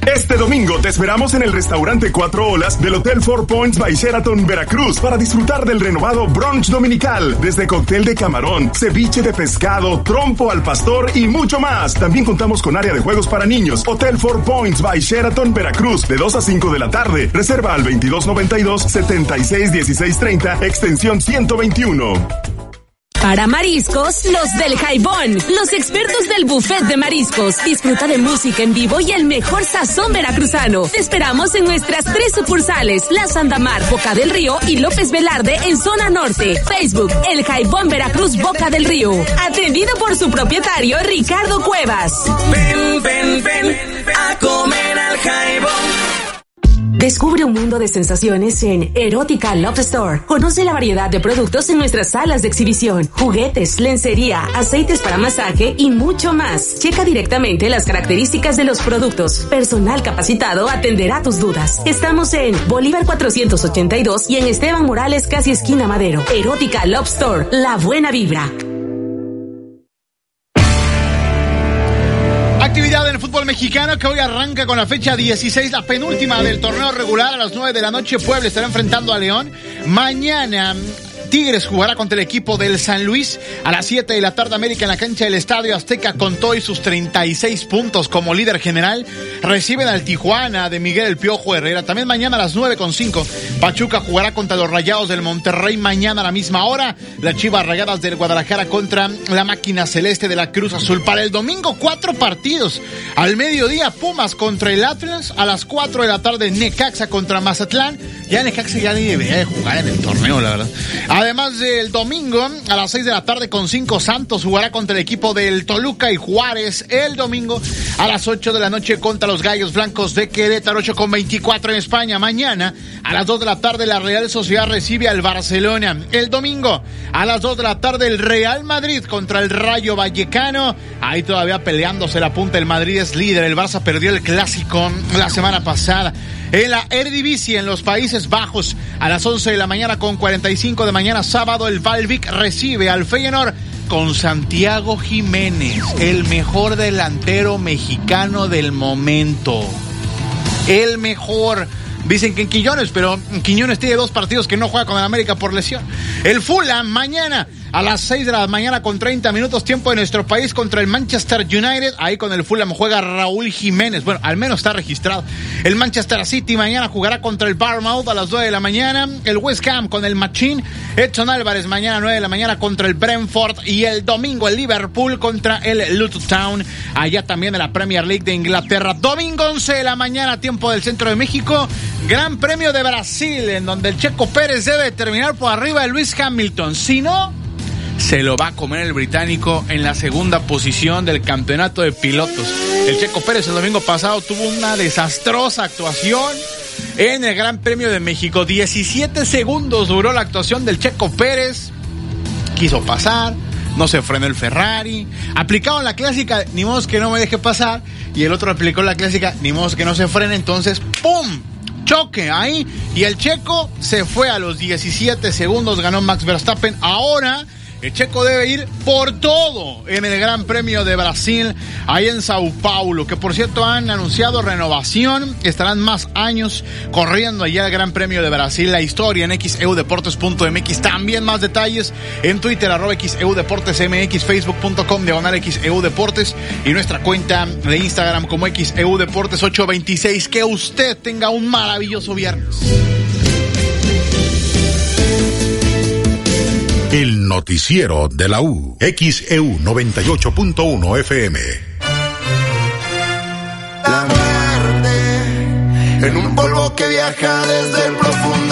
Este domingo te esperamos en el restaurante Cuatro Olas del Hotel Four Points by Sheraton, Veracruz, para disfrutar del renovado brunch dominical, desde cóctel de camarón, ceviche de pescado, trompo al pastor y mucho más. También contamos con área de juegos para niños. Hotel Four Points by Sheraton, Veracruz, de 2 a 5 de la tarde. Reserva al 2292 761630, extensión 121. Para mariscos, los del Jaibón, los expertos del buffet de mariscos. Disfruta de música en vivo y el mejor sazón veracruzano. Te esperamos en nuestras tres sucursales, La Sandamar, Boca del Río y López Velarde en zona norte. Facebook, El Jaibón Veracruz Boca del Río. Atendido por su propietario Ricardo Cuevas. Ven, ven, ven a comer al Jaibón. Descubre un mundo de sensaciones en Erótica Love Store. Conoce la variedad de productos en nuestras salas de exhibición, juguetes, lencería, aceites para masaje y mucho más. Checa directamente las características de los productos. Personal capacitado atenderá tus dudas. Estamos en Bolívar 482 y en Esteban Morales, casi esquina Madero. Erótica Love Store, la buena vibra. Mexicano que hoy arranca con la fecha 16, la penúltima del torneo regular a las 9 de la noche. Puebla estará enfrentando a León. Mañana Tigres jugará contra el equipo del San Luis a las 7 de la tarde América en la cancha del Estadio Azteca con todo y sus 36 puntos como líder general. Reciben al Tijuana de Miguel El Piojo Herrera. También mañana a las 9 con 5 Pachuca jugará contra los Rayados del Monterrey mañana a la misma hora. Las Chivas Rayadas del Guadalajara contra la máquina celeste de la Cruz Azul. Para el domingo cuatro partidos. Al mediodía Pumas contra el Atlas. A las 4 de la tarde Necaxa contra Mazatlán. Ya Necaxa ya ni debería de jugar en el torneo, la verdad. Además del domingo, a las 6 de la tarde con 5 Santos jugará contra el equipo del Toluca y Juárez. El domingo a las 8 de la noche contra los Gallos Blancos de Querétaro, 8 con 24 en España. Mañana a las 2 de la tarde la Real Sociedad recibe al Barcelona. El domingo a las 2 de la tarde el Real Madrid contra el Rayo Vallecano. Ahí todavía peleándose la punta. El Madrid es líder. El Barça perdió el clásico la semana pasada. En la Eredivisie en los Países Bajos a las 11 de la mañana con 45 de mañana sábado el Valvic recibe al Feyenoord con Santiago Jiménez, el mejor delantero mexicano del momento. El mejor. Dicen que en Quiñones, pero Quiñones tiene dos partidos que no juega con el América por lesión. El Fulham mañana a las 6 de la mañana con 30 minutos tiempo de nuestro país contra el Manchester United. Ahí con el Fulham juega Raúl Jiménez. Bueno, al menos está registrado. El Manchester City mañana jugará contra el Bournemouth a las 9 de la mañana. El West Ham con el Machín. Edson Álvarez mañana 9 de la mañana contra el Brentford. Y el domingo el Liverpool contra el Luton Town. Allá también en la Premier League de Inglaterra. Domingo 11 de la mañana tiempo del centro de México. Gran Premio de Brasil en donde el Checo Pérez debe terminar por arriba de Luis Hamilton. Si no se lo va a comer el británico en la segunda posición del campeonato de pilotos. El Checo Pérez el domingo pasado tuvo una desastrosa actuación en el Gran Premio de México. 17 segundos duró la actuación del Checo Pérez. Quiso pasar, no se frenó el Ferrari. Aplicaron la clásica, ni modo que no me deje pasar. Y el otro aplicó la clásica, ni modo que no se frene. Entonces, ¡pum! choque ahí y el checo se fue a los 17 segundos, ganó Max Verstappen. Ahora El Checo debe ir por todo en el Gran Premio de Brasil, ahí en Sao Paulo, que por cierto han anunciado renovación, estarán más años corriendo allá el Gran Premio de Brasil, la historia en xeudeportes.mx, también más detalles en Twitter, arroba xeudeportesmx, facebook.com, diagonal xeudeportes y nuestra cuenta de Instagram como xeudeportes 826. Que usted tenga un maravilloso viernes. El noticiero de la U. XEU 98.1 FM. La muerte en un polvo que viaja desde el profundo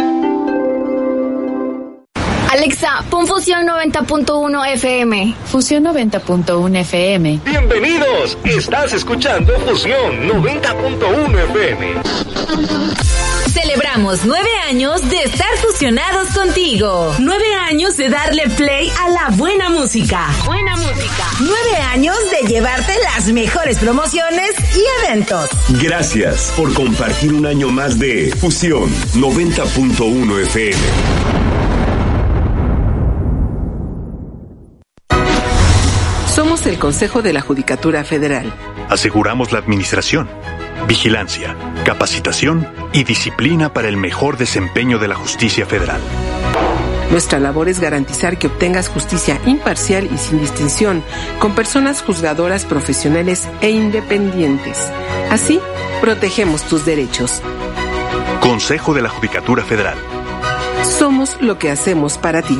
Alexa, pon Fusión 90.1 FM. Fusión 90.1 FM. Bienvenidos, estás escuchando Fusión 90.1 FM. Celebramos nueve años de estar fusionados contigo. Nueve años de darle play a la buena música. Buena música. Nueve años de llevarte las mejores promociones y eventos. Gracias por compartir un año más de Fusión 90.1 FM. Somos el Consejo de la Judicatura Federal. Aseguramos la administración, vigilancia, capacitación y disciplina para el mejor desempeño de la justicia federal. Nuestra labor es garantizar que obtengas justicia imparcial y sin distinción, con personas juzgadoras profesionales e independientes. Así, protegemos tus derechos. Consejo de la Judicatura Federal. Somos lo que hacemos para ti.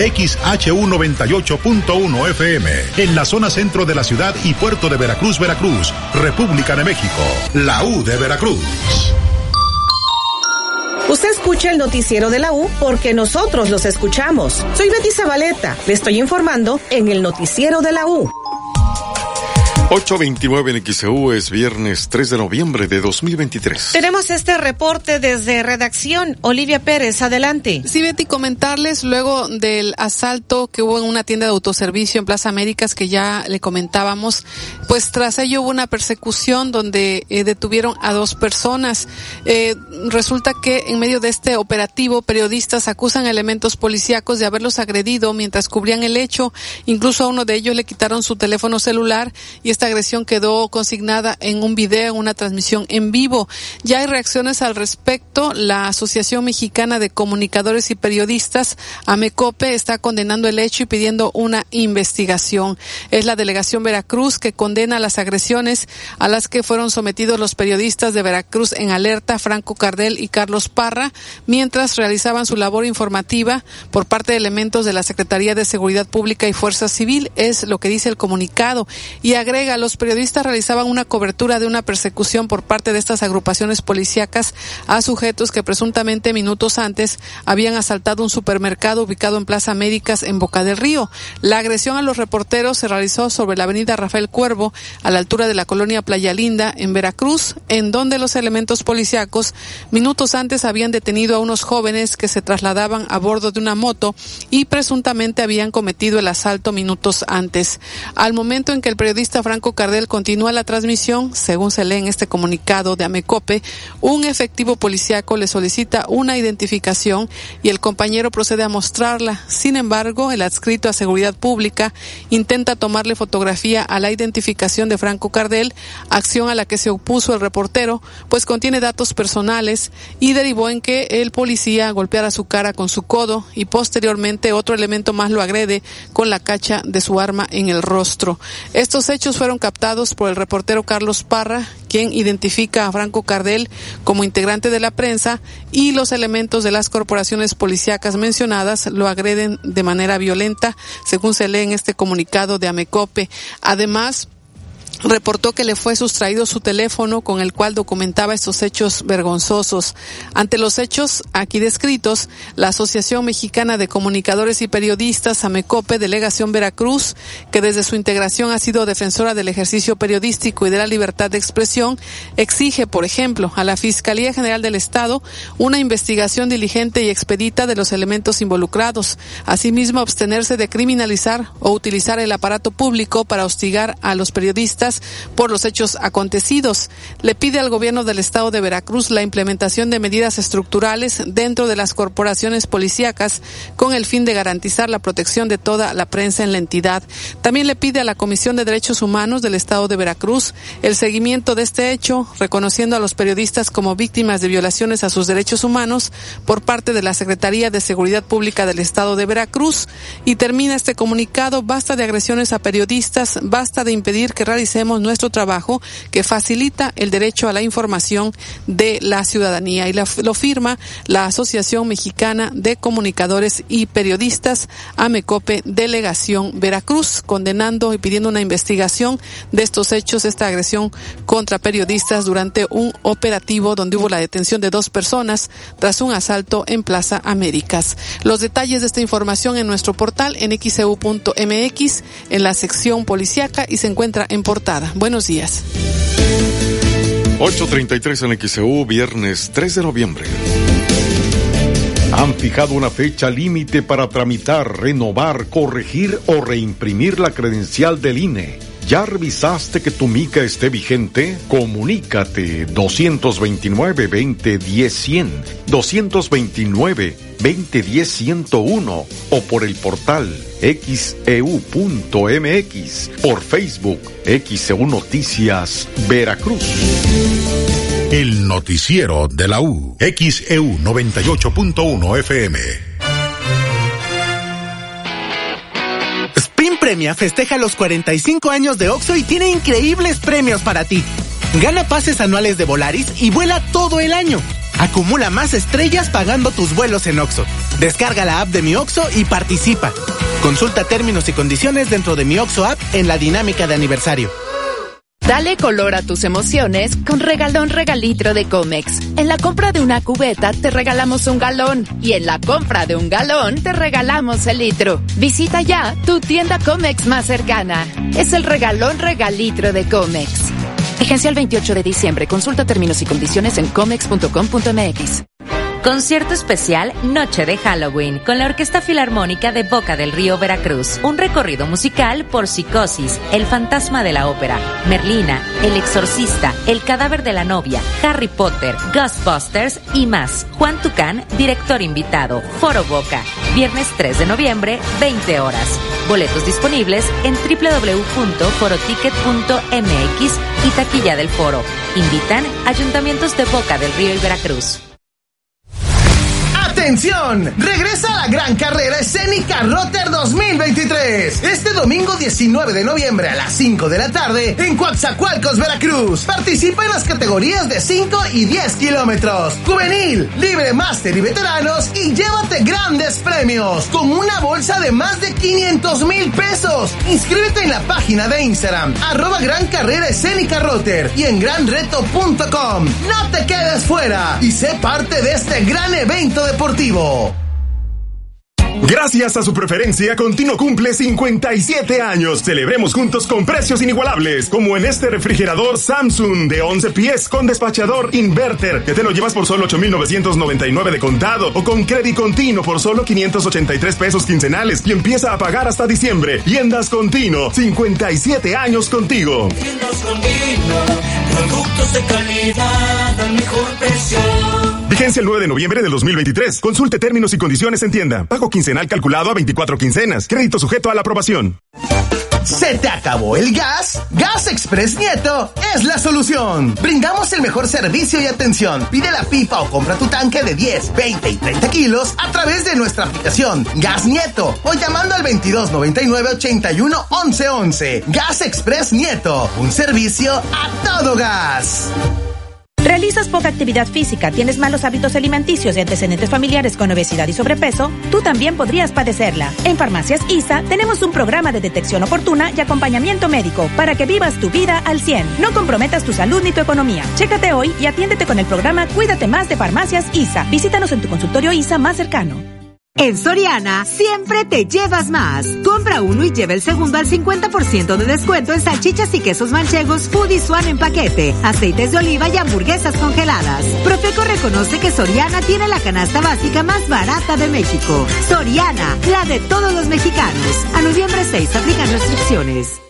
XHU 98.1 FM, en la zona centro de la ciudad y puerto de Veracruz, Veracruz, República de México, la U de Veracruz. Usted escucha el noticiero de la U porque nosotros los escuchamos. Soy Betty Zabaleta. Le estoy informando en el noticiero de la U. 829 en XEU es viernes 3 de noviembre de 2023. Tenemos este reporte desde redacción. Olivia Pérez, adelante. Sí, Betty, comentarles luego del asalto que hubo en una tienda de autoservicio en Plaza Américas que ya le comentábamos, pues tras ello hubo una persecución donde eh, detuvieron a dos personas. Eh, resulta que en medio de este operativo periodistas acusan a elementos policíacos de haberlos agredido mientras cubrían el hecho. Incluso a uno de ellos le quitaron su teléfono celular y esta agresión quedó consignada en un video, una transmisión en vivo. Ya hay reacciones al respecto. La Asociación Mexicana de Comunicadores y Periodistas, AMECOPE, está condenando el hecho y pidiendo una investigación. Es la delegación Veracruz que condena las agresiones a las que fueron sometidos los periodistas de Veracruz en alerta, Franco Cardel y Carlos Parra, mientras realizaban su labor informativa por parte de elementos de la Secretaría de Seguridad Pública y Fuerza Civil. Es lo que dice el comunicado. Y agrega los periodistas realizaban una cobertura de una persecución por parte de estas agrupaciones policíacas a sujetos que presuntamente minutos antes habían asaltado un supermercado ubicado en Plaza Américas en Boca del Río. La agresión a los reporteros se realizó sobre la avenida Rafael Cuervo, a la altura de la colonia Playa Linda, en Veracruz, en donde los elementos policíacos minutos antes habían detenido a unos jóvenes que se trasladaban a bordo de una moto y presuntamente habían cometido el asalto minutos antes. Al momento en que el periodista Franco Cardel continúa la transmisión, según se lee en este comunicado de Amecope, un efectivo policíaco le solicita una identificación y el compañero procede a mostrarla. Sin embargo, el adscrito a Seguridad Pública intenta tomarle fotografía a la identificación de Franco Cardel, acción a la que se opuso el reportero, pues contiene datos personales y derivó en que el policía golpeara su cara con su codo y posteriormente otro elemento más lo agrede con la cacha de su arma en el rostro. Estos hechos fueron captados por el reportero Carlos Parra, quien identifica a Franco Cardel como integrante de la prensa y los elementos de las corporaciones policíacas mencionadas lo agreden de manera violenta, según se lee en este comunicado de Amecope. Además, reportó que le fue sustraído su teléfono con el cual documentaba estos hechos vergonzosos. Ante los hechos aquí descritos, la Asociación Mexicana de Comunicadores y Periodistas, AMECOPE, Delegación Veracruz, que desde su integración ha sido defensora del ejercicio periodístico y de la libertad de expresión, exige, por ejemplo, a la Fiscalía General del Estado una investigación diligente y expedita de los elementos involucrados, asimismo abstenerse de criminalizar o utilizar el aparato público para hostigar a los periodistas por los hechos acontecidos. Le pide al gobierno del estado de Veracruz la implementación de medidas estructurales dentro de las corporaciones policíacas con el fin de garantizar la protección de toda la prensa en la entidad. También le pide a la Comisión de Derechos Humanos del estado de Veracruz el seguimiento de este hecho, reconociendo a los periodistas como víctimas de violaciones a sus derechos humanos por parte de la Secretaría de Seguridad Pública del estado de Veracruz. Y termina este comunicado, basta de agresiones a periodistas, basta de impedir que realicen nuestro trabajo que facilita el derecho a la información de la ciudadanía y lo firma la Asociación Mexicana de Comunicadores y Periodistas, AMECOPE Delegación Veracruz, condenando y pidiendo una investigación de estos hechos, esta agresión contra periodistas durante un operativo donde hubo la detención de dos personas tras un asalto en Plaza Américas. Los detalles de esta información en nuestro portal en xeu.mx en la sección policiaca y se encuentra en portal Buenos días. 8.33 en XEU, viernes 3 de noviembre. Han fijado una fecha límite para tramitar, renovar, corregir o reimprimir la credencial del INE. ¿Ya revisaste que tu mica esté vigente? Comunícate 229-2010-100, 229-2010-101 o por el portal xeu.mx, por Facebook XEU Noticias Veracruz. El noticiero de la U, XEU 98.1 FM. Premia festeja los 45 años de Oxo y tiene increíbles premios para ti. Gana pases anuales de Volaris y vuela todo el año. Acumula más estrellas pagando tus vuelos en Oxo. Descarga la app de Mi Oxo y participa. Consulta términos y condiciones dentro de Mi Oxo app en la dinámica de aniversario. Dale color a tus emociones con regalón regalitro de Comex. En la compra de una cubeta te regalamos un galón y en la compra de un galón te regalamos el litro. Visita ya tu tienda Comex más cercana. Es el regalón regalitro de Comex. Vigencia el 28 de diciembre. Consulta términos y condiciones en comex.com.mx. Concierto especial Noche de Halloween con la Orquesta Filarmónica de Boca del Río Veracruz. Un recorrido musical por Psicosis, El Fantasma de la Ópera, Merlina, El Exorcista, El Cadáver de la Novia, Harry Potter, Ghostbusters y más. Juan Tucán, director invitado. Foro Boca. Viernes 3 de noviembre, 20 horas. Boletos disponibles en www.foroticket.mx y taquilla del foro. Invitan Ayuntamientos de Boca del Río y Veracruz. ¡Atención! Regresa la gran carrera escénica Rotter 2023. Este domingo 19 de noviembre a las 5 de la tarde en Coatzacoalcos, Veracruz. Participa en las categorías de 5 y 10 kilómetros. Juvenil, libre máster y veteranos y llévate grandes premios con una bolsa de más de 500 mil pesos. Inscríbete en la página de Instagram arroba gran carrera escénica Rotter y en granreto.com. No te quedes fuera y sé parte de este gran evento deportivo. Gracias a su preferencia, Continuo cumple 57 años. Celebremos juntos con precios inigualables, como en este refrigerador Samsung de 11 pies con despachador inverter, que te lo llevas por solo 8,999 de contado, o con crédito continuo por solo 583 pesos quincenales y empieza a pagar hasta diciembre. Tiendas Continuo, 57 años contigo. Tiendas Continuo, productos de calidad al mejor precio. Vigencia el 9 de noviembre del 2023. Consulte términos y condiciones en tienda. Pago quincenal calculado a 24 quincenas. Crédito sujeto a la aprobación. ¿Se te acabó el gas? Gas Express Nieto es la solución. Brindamos el mejor servicio y atención. Pide la pipa o compra tu tanque de 10, 20 y 30 kilos a través de nuestra aplicación Gas Nieto o llamando al 2299 81 11 Gas Express Nieto, un servicio a todo gas. ¿Realizas poca actividad física, tienes malos hábitos alimenticios y antecedentes familiares con obesidad y sobrepeso? Tú también podrías padecerla. En Farmacias ISA tenemos un programa de detección oportuna y acompañamiento médico para que vivas tu vida al 100. No comprometas tu salud ni tu economía. Chécate hoy y atiéndete con el programa Cuídate más de Farmacias ISA. Visítanos en tu consultorio ISA más cercano. En Soriana siempre te llevas más. Compra uno y lleva el segundo al 50% de descuento en salchichas y quesos manchegos Food Swan en paquete, aceites de oliva y hamburguesas congeladas. Profeco reconoce que Soriana tiene la canasta básica más barata de México. Soriana, la de todos los mexicanos. A noviembre 6 aplican restricciones.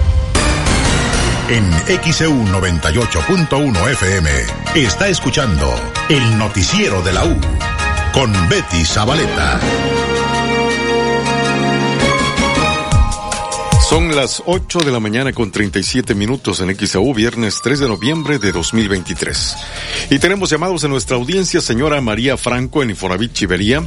En XEU 98.1 FM está escuchando el noticiero de la U con Betty Zabaleta. Son las 8 de la mañana con 37 minutos en XAU, viernes 3 de noviembre de 2023. Y tenemos llamados en nuestra audiencia, señora María Franco en Infonavit Chivería.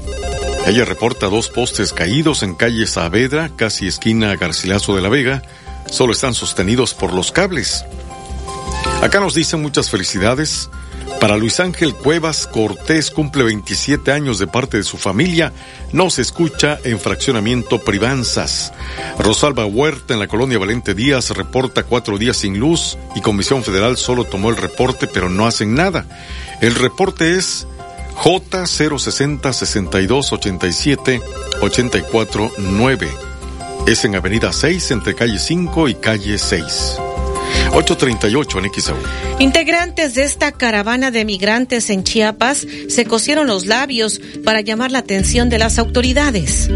Ella reporta dos postes caídos en calle Saavedra, casi esquina Garcilaso de la Vega. Solo están sostenidos por los cables. Acá nos dicen muchas felicidades. Para Luis Ángel Cuevas Cortés cumple 27 años de parte de su familia. No se escucha en fraccionamiento Privanzas. Rosalba Huerta en la colonia Valente Díaz reporta cuatro días sin luz y Comisión Federal solo tomó el reporte pero no hacen nada. El reporte es J060 62 87 84 9. Es en Avenida 6 entre calle 5 y calle 6. 838 en XAU. Integrantes de esta caravana de migrantes en Chiapas se cosieron los labios para llamar la atención de las autoridades.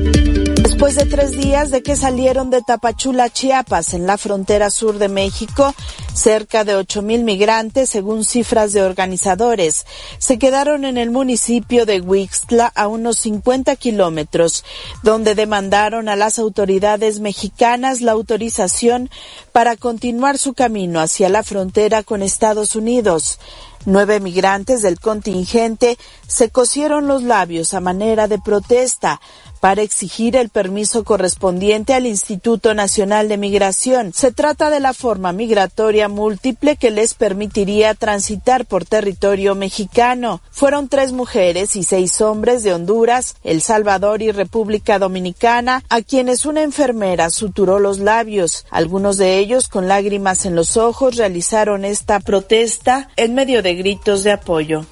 Después de tres días de que salieron de Tapachula, Chiapas, en la frontera sur de México, cerca de ocho mil migrantes, según cifras de organizadores, se quedaron en el municipio de Huixtla a unos 50 kilómetros, donde demandaron a las autoridades mexicanas la autorización para continuar su camino hacia la frontera con Estados Unidos. Nueve migrantes del contingente se cosieron los labios a manera de protesta para exigir el permiso correspondiente al Instituto Nacional de Migración. Se trata de la forma migratoria múltiple que les permitiría transitar por territorio mexicano. Fueron tres mujeres y seis hombres de Honduras, El Salvador y República Dominicana, a quienes una enfermera suturó los labios. Algunos de ellos, con lágrimas en los ojos, realizaron esta protesta en medio de gritos de apoyo.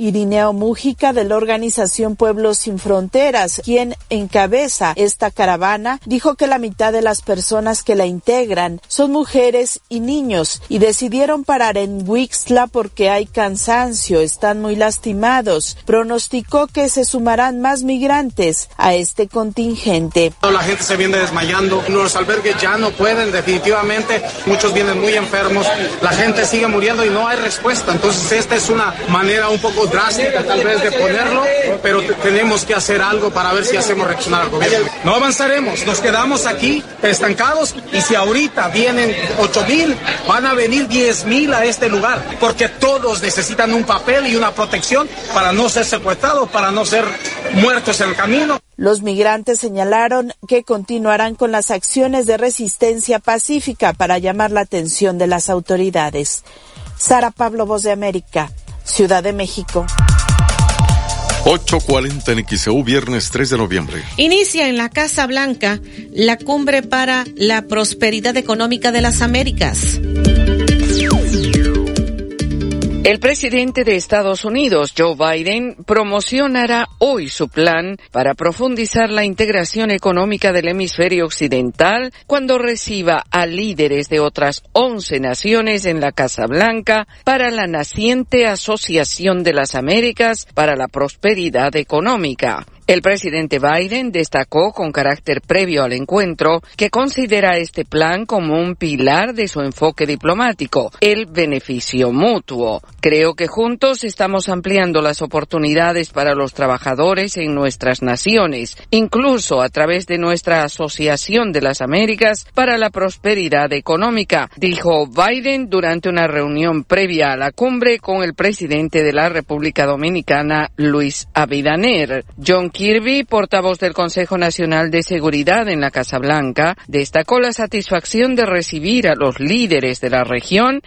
Irineo Mújica de la organización Pueblos Sin Fronteras, quien encabeza esta caravana, dijo que la mitad de las personas que la integran son mujeres y niños y decidieron parar en Wixla porque hay cansancio, están muy lastimados. Pronosticó que se sumarán más migrantes a este contingente. La gente se viene desmayando, los albergues ya no pueden definitivamente, muchos vienen muy enfermos, la gente sigue muriendo y no hay respuesta. Entonces esta es una manera un poco drástica tal vez de ponerlo, pero tenemos que hacer algo para ver si hacemos reaccionar al gobierno. No avanzaremos, nos quedamos aquí estancados y si ahorita vienen 8 mil, van a venir 10 mil a este lugar, porque todos necesitan un papel y una protección para no ser secuestrados, para no ser muertos en el camino. Los migrantes señalaron que continuarán con las acciones de resistencia pacífica para llamar la atención de las autoridades. Sara Pablo, Voz de América, Ciudad de México. 8.40 en XEU, viernes 3 de noviembre. Inicia en la Casa Blanca la cumbre para la prosperidad económica de las Américas. El presidente de Estados Unidos, Joe Biden, promocionará hoy su plan para profundizar la integración económica del hemisferio occidental cuando reciba a líderes de otras 11 naciones en la Casa Blanca para la naciente Asociación de las Américas para la Prosperidad Económica. El presidente Biden destacó con carácter previo al encuentro que considera este plan como un pilar de su enfoque diplomático, el beneficio mutuo. Creo que juntos estamos ampliando las oportunidades para los trabajadores en nuestras naciones, incluso a través de nuestra Asociación de las Américas para la Prosperidad Económica, dijo Biden durante una reunión previa a la cumbre con el presidente de la República Dominicana, Luis Abinader. John Kirby, portavoz del Consejo Nacional de Seguridad en la Casa Blanca, destacó la satisfacción de recibir a los líderes de la región.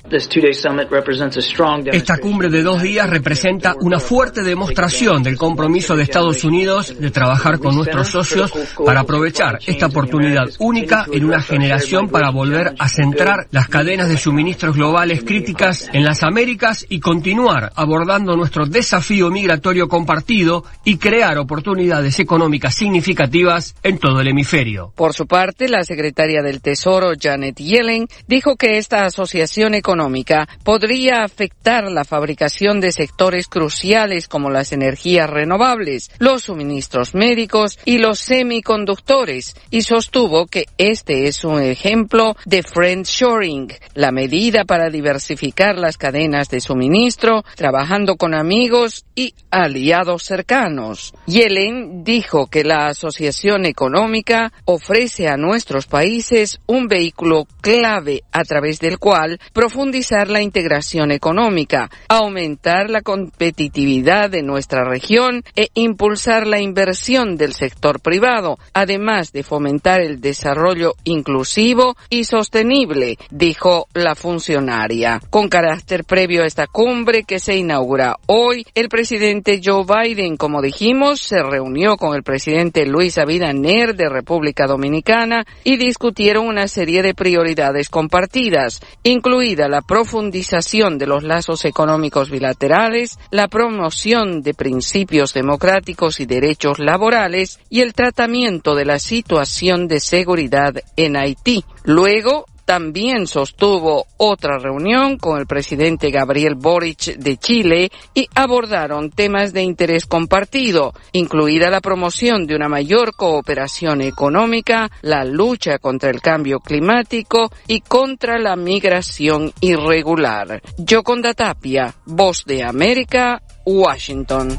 Esta cumbre de dos días representa una fuerte demostración del compromiso de Estados Unidos de trabajar con nuestros socios para aprovechar esta oportunidad única en una generación para volver a centrar las cadenas de suministros globales críticas en las Américas y continuar abordando nuestro desafío migratorio compartido y crear oportunidades económicas significativas en todo el hemisferio. Por su parte, la secretaria del Tesoro, Janet Yellen, dijo que esta asociación económica podría afectar la fabricación de sectores cruciales como las energías renovables, los suministros médicos y los semiconductores, y sostuvo que este es un ejemplo de friendshoring, la medida para diversificar las cadenas de suministro, trabajando con amigos y aliados cercanos. Yellen dijo que la Asociación Económica ofrece a nuestros países un vehículo clave a través del cual profundizar la integración económica, aumentar la competitividad de nuestra región e impulsar la inversión del sector privado, además de fomentar el desarrollo inclusivo y sostenible, dijo la funcionaria. Con carácter previo a esta cumbre que se inaugura hoy, el presidente Joe Biden, como dijimos, se reunió reunió con el presidente Luis Abinader de República Dominicana y discutieron una serie de prioridades compartidas, incluida la profundización de los lazos económicos bilaterales, la promoción de principios democráticos y derechos laborales y el tratamiento de la situación de seguridad en Haití. Luego, también sostuvo otra reunión con el presidente Gabriel Boric de Chile y abordaron temas de interés compartido, incluida la promoción de una mayor cooperación económica, la lucha contra el cambio climático y contra la migración irregular. Yoconda Tapia, Voz de América, Washington.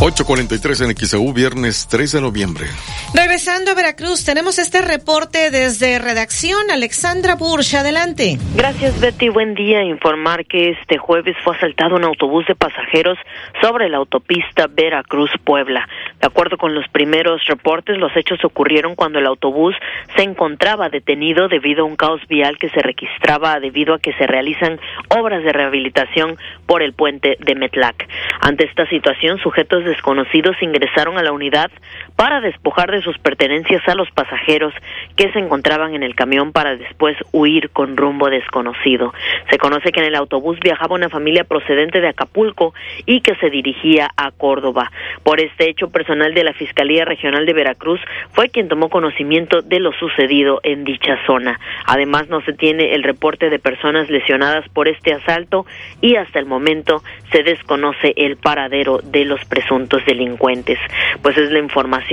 8.43 en XEU, viernes 3 de noviembre. Regresando a Veracruz, tenemos este reporte desde redacción. Alexandra Bursch, adelante. Gracias, Betty. Buen día. Informar que este jueves fue asaltado un autobús de pasajeros sobre la autopista Veracruz-Puebla. De acuerdo con los primeros reportes, los hechos ocurrieron cuando el autobús se encontraba detenido debido a un caos vial que se registraba debido a que se realizan obras de rehabilitación por el puente de Metlac. Ante esta situación, sujetos desconocidos ingresaron a la unidad para despojar de sus pertenencias a los pasajeros que se encontraban en el camión para después huir con rumbo desconocido. Se conoce que en el autobús viajaba una familia procedente de Acapulco y que se dirigía a Córdoba. Por este hecho, personal de la Fiscalía Regional de Veracruz fue quien tomó conocimiento de lo sucedido en dicha zona. Además, no se tiene el reporte de personas lesionadas por este asalto y hasta el momento se desconoce el paradero de los presuntos delincuentes. Pues es la información,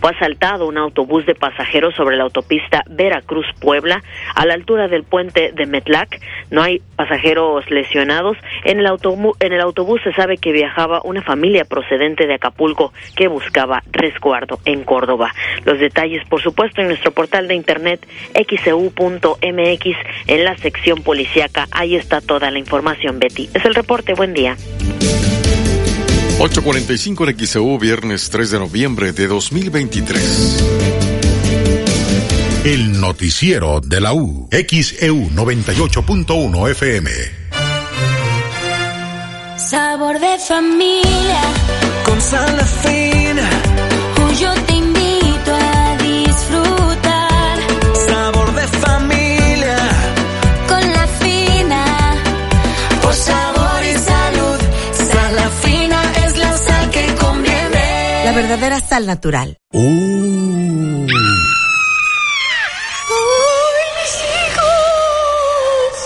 fue asaltado un autobús de pasajeros sobre la autopista Veracruz-Puebla a la altura del puente de Metlac. No hay pasajeros lesionados. En el, en el autobús se sabe que viajaba una familia procedente de Acapulco que buscaba resguardo en Córdoba. Los detalles, por supuesto, en nuestro portal de internet xcu.mx en la sección policíaca. Ahí está toda la información, Betty. Es el reporte. Buen día. 8.45 en XEU, viernes 3 de noviembre de 2023. El noticiero de la U. XEU 98.1 FM. Sabor de familia. Con sal fina. Verdadera sal natural.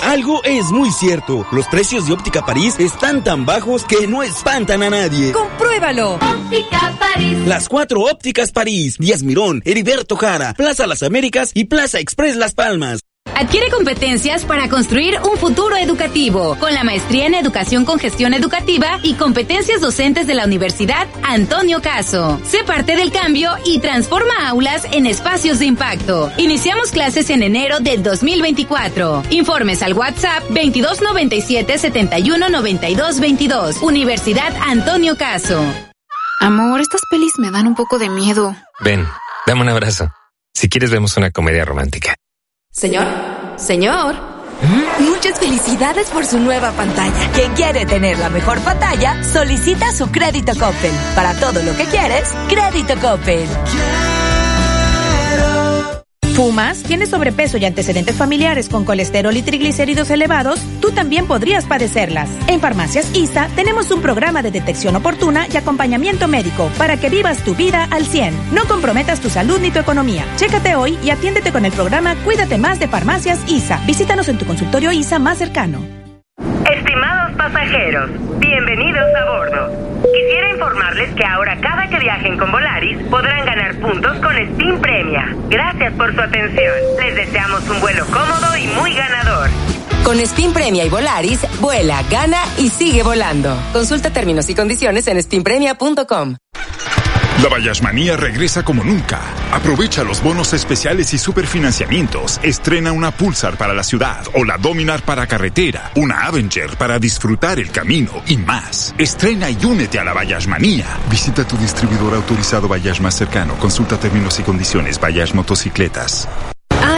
Algo es muy cierto. Los precios de Óptica París están tan bajos que no espantan a nadie. ¡Compruébalo! Óptica París. Las cuatro ópticas París, Díaz Mirón, Heriberto Jara, Plaza Las Américas y Plaza Express Las Palmas. Adquiere competencias para construir un futuro educativo con la maestría en educación con gestión educativa y competencias docentes de la Universidad Antonio Caso. Sé parte del cambio y transforma aulas en espacios de impacto. Iniciamos clases en enero del 2024. Informes al WhatsApp 2297 719222 Universidad Antonio Caso. Amor, estas pelis me dan un poco de miedo. Ven, dame un abrazo. Si quieres vemos una comedia romántica. Señor, señor. Muchas felicidades por su nueva pantalla. Quien quiere tener la mejor pantalla, solicita su crédito Coppel. Para todo lo que quieres, crédito Coppel. ¿Fumas? ¿Tienes sobrepeso y antecedentes familiares con colesterol y triglicéridos elevados? Tú también podrías padecerlas. En Farmacias ISA tenemos un programa de detección oportuna y acompañamiento médico para que vivas tu vida al 100. No comprometas tu salud ni tu economía. Chécate hoy y atiéndete con el programa Cuídate más de Farmacias ISA. Visítanos en tu consultorio ISA más cercano. Estimados pasajeros, bienvenidos a bordo. Quisiera informarles que ahora cada que viajen con Volaris podrán ganar puntos con Steam Premia. Gracias por su atención. Les deseamos un vuelo cómodo y muy ganador. Con Spin Premia y Volaris, vuela, gana y sigue volando. Consulta términos y condiciones en spinpremia.com. La Bayashmanía regresa como nunca. Aprovecha los bonos especiales y superfinanciamientos. Estrena una Pulsar para la ciudad o la Dominar para carretera, una Avenger para disfrutar el camino y más. Estrena y únete a la Bayashmanía. Visita tu distribuidor autorizado Bayash más cercano. Consulta términos y condiciones Bayash Motocicletas.